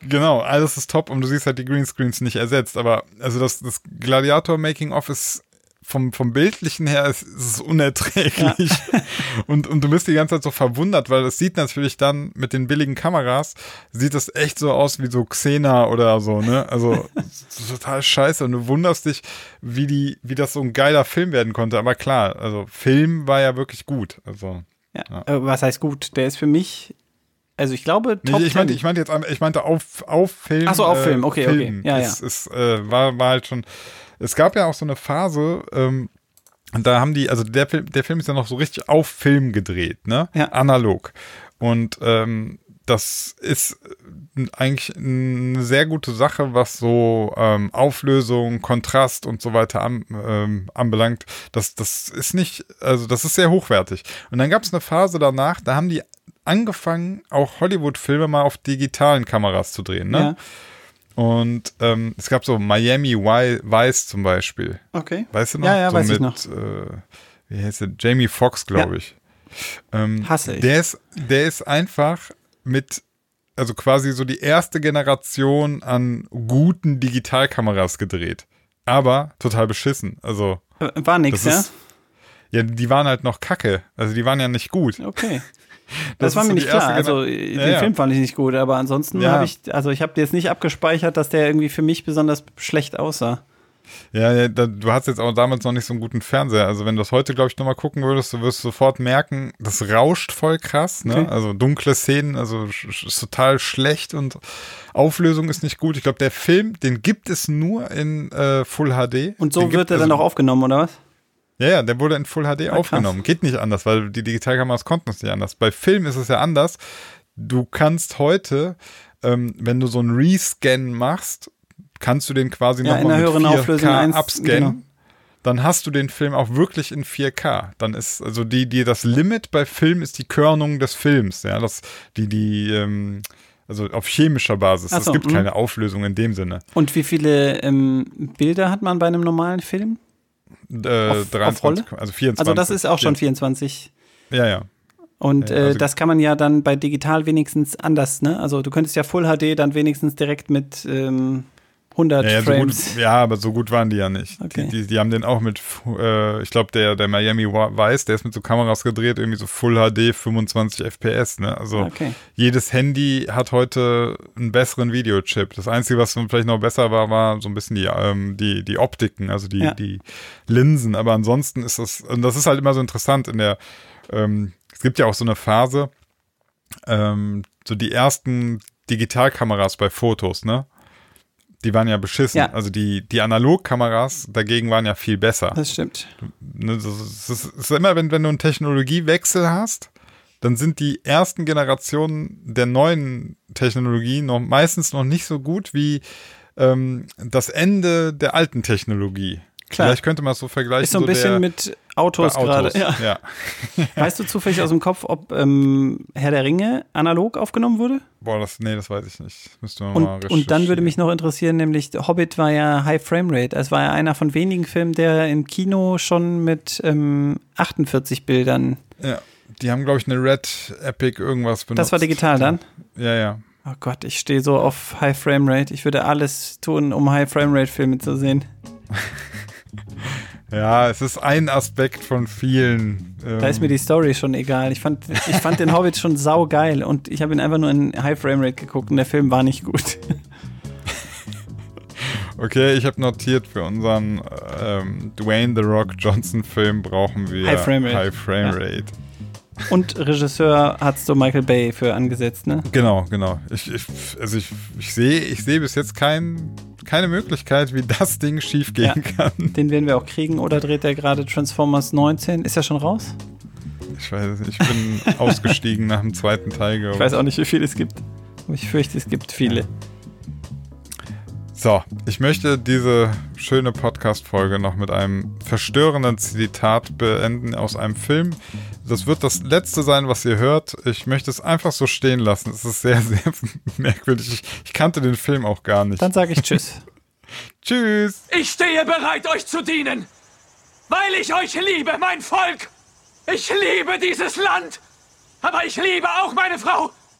Genau, alles ist top und du siehst halt die Greenscreens nicht ersetzt. Aber also das, das Gladiator Making of ist vom, vom Bildlichen her ist, ist es unerträglich. Und, und du bist die ganze Zeit so verwundert, weil es sieht natürlich dann mit den billigen Kameras, sieht das echt so aus wie so Xena oder so, ne? Also total scheiße. Und du wunderst dich, wie die, wie das so ein geiler Film werden konnte. Aber klar, also Film war ja wirklich gut. Also. Ja. Äh, was heißt gut? Der ist für mich, also ich glaube, Nee, Top ich, meinte, 10. ich meinte jetzt, an- ich meinte auf, auf Film. Ach so, auf Film, okay, okay. Ja, es, Es, äh, war, war halt schon, es gab ja auch so eine Phase, ähm, und da haben die, also der Film, der Film ist ja noch so richtig auf Film gedreht, ne? Ja. Analog. Und ähm, das ist äh, eigentlich eine sehr gute Sache, was so ähm, Auflösung, Kontrast und so weiter an, ähm, anbelangt. Das, das ist nicht, also das ist sehr hochwertig. Und dann gab es eine Phase danach, da haben die angefangen, auch Hollywood-Filme mal auf digitalen Kameras zu drehen, ne? Ja. Und ähm, es gab so Miami Vice zum Beispiel. Okay. Weißt du noch? Ja, ja, so weiß ich mit, noch. Äh, wie heißt der? Jamie Foxx, glaube Ja. ich. Ähm, Hasse ich. Der ist, der ist einfach mit, also quasi so die erste Generation an guten Digitalkameras gedreht. Aber total beschissen. Also. Äh, War nix, ja? ist- Ja, die waren halt noch kacke. Also die waren ja nicht gut. Okay. Das Das, war mir so nicht klar. Also Ja, den ja. Film fand ich nicht gut, aber ansonsten Ja. habe ich, also ich habe jetzt nicht abgespeichert, dass der irgendwie für mich besonders schlecht aussah. Ja, du hast jetzt auch damals noch nicht so einen guten Fernseher. Also wenn du das heute, glaube ich, nochmal gucken würdest, du wirst sofort merken, das rauscht voll krass. Ne? Okay. Also dunkle Szenen, also ist total schlecht und Auflösung ist nicht gut. Ich glaube, der Film, den gibt es nur in äh, Full HD. Und so Den wird gibt- er dann also- auch aufgenommen, oder was? Ja, ja, der wurde in Full HD krass. aufgenommen. Geht nicht anders, weil die Digitalkameras konnten es nicht anders. Bei Film ist es ja anders. Du kannst heute, ähm, wenn du so einen Rescan machst, kannst du den quasi Ja, in nochmal mit höheren 4K Auflösung abscannen. genau. Dann hast du den Film auch wirklich in 4K. Dann ist, also die, die, das Limit bei Film ist die Körnung des Films, ja. Das, die, die, ähm, also auf chemischer Basis. Es so, gibt mhm. keine Auflösung in dem Sinne. Und wie viele ähm, Bilder hat man bei einem normalen Film? Äh, Auf- auf 23, Rolle? also 24. Also das ist auch schon 24. Ja, ja. Und Ja, äh, also- das kann man ja dann bei digital wenigstens anders, ne? Also du könntest ja Full HD dann wenigstens direkt mit ähm, 100 Ja, ja, so Frames. gut, ja, aber so gut waren die ja nicht. Okay. Die, die, die haben den auch mit, äh, ich glaube, der, der Miami Vice, der ist mit so Kameras gedreht, irgendwie so Full HD, 25 FPS, ne? Also Okay. jedes Handy hat heute einen besseren Videochip. Das Einzige, was vielleicht noch besser war, war so ein bisschen die, ähm, die, die Optiken, also die, Ja. die Linsen. Aber ansonsten ist das, und das ist halt immer so interessant in der, ähm, es gibt ja auch so eine Phase, ähm, so die ersten Digitalkameras bei Fotos, ne? Die waren ja beschissen. Ja. Also die, die Analogkameras dagegen waren ja viel besser. Das stimmt. Ne, das ist, immer, wenn, wenn du einen Technologiewechsel hast, dann sind die ersten Generationen der neuen Technologie noch meistens noch nicht so gut wie ähm, das Ende der alten Technologie. Klar. Vielleicht könnte man es so vergleichen. Ist so ein bisschen der, mit Autos, Autos. gerade. Ja. Ja. Weißt du zufällig aus dem Kopf, ob ähm, Herr der Ringe analog aufgenommen wurde? Boah, das, nee, das weiß ich nicht. Müsste man mal Und, und dann würde mich noch interessieren, nämlich Hobbit war ja High Frame Rate. Es war ja einer von wenigen Filmen, der im Kino schon mit ähm, 48 Bildern. Ja, die haben, glaube ich, eine Red Epic irgendwas benutzt. Das war digital dann? Ja, ja. Oh Gott, ich stehe so auf High Frame Rate. Ich würde alles tun, um High Frame Rate Filme zu sehen. Ja, es ist ein Aspekt von vielen. Ähm, Da ist mir die Story schon egal. Ich fand, ich fand den Hobbit schon saugeil und ich habe ihn einfach nur in High Frame Rate geguckt und der Film war nicht gut. Okay, ich habe notiert, für unseren ähm, Dwayne The Rock Johnson Film brauchen wir High Frame Rate. High Frame Ja. Und Regisseur hat so Michael Bay für angesetzt, ne? Genau, genau. Ich, ich, also ich, ich sehe ich sehe bis jetzt kein, keine Möglichkeit, wie das Ding schief gehen kann. Den werden wir auch kriegen. Oder dreht er gerade Transformers 19? Ist er schon raus? Ich weiß es nicht, ich bin ausgestiegen nach dem zweiten Teil. Ich weiß auch nicht, wie viele es gibt. Aber ich fürchte, es gibt viele. So, ich möchte diese schöne Podcast-Folge noch mit einem verstörenden Zitat beenden aus einem Film. Das wird das letzte sein, was ihr hört. Ich möchte es einfach so stehen lassen. Es ist sehr, sehr merkwürdig. Ich, ich kannte den Film auch gar nicht. Dann sage ich Tschüss. Tschüss. Ich stehe bereit, euch zu dienen. Weil ich euch liebe, mein Volk. Ich liebe dieses Land. Aber ich liebe auch meine Frau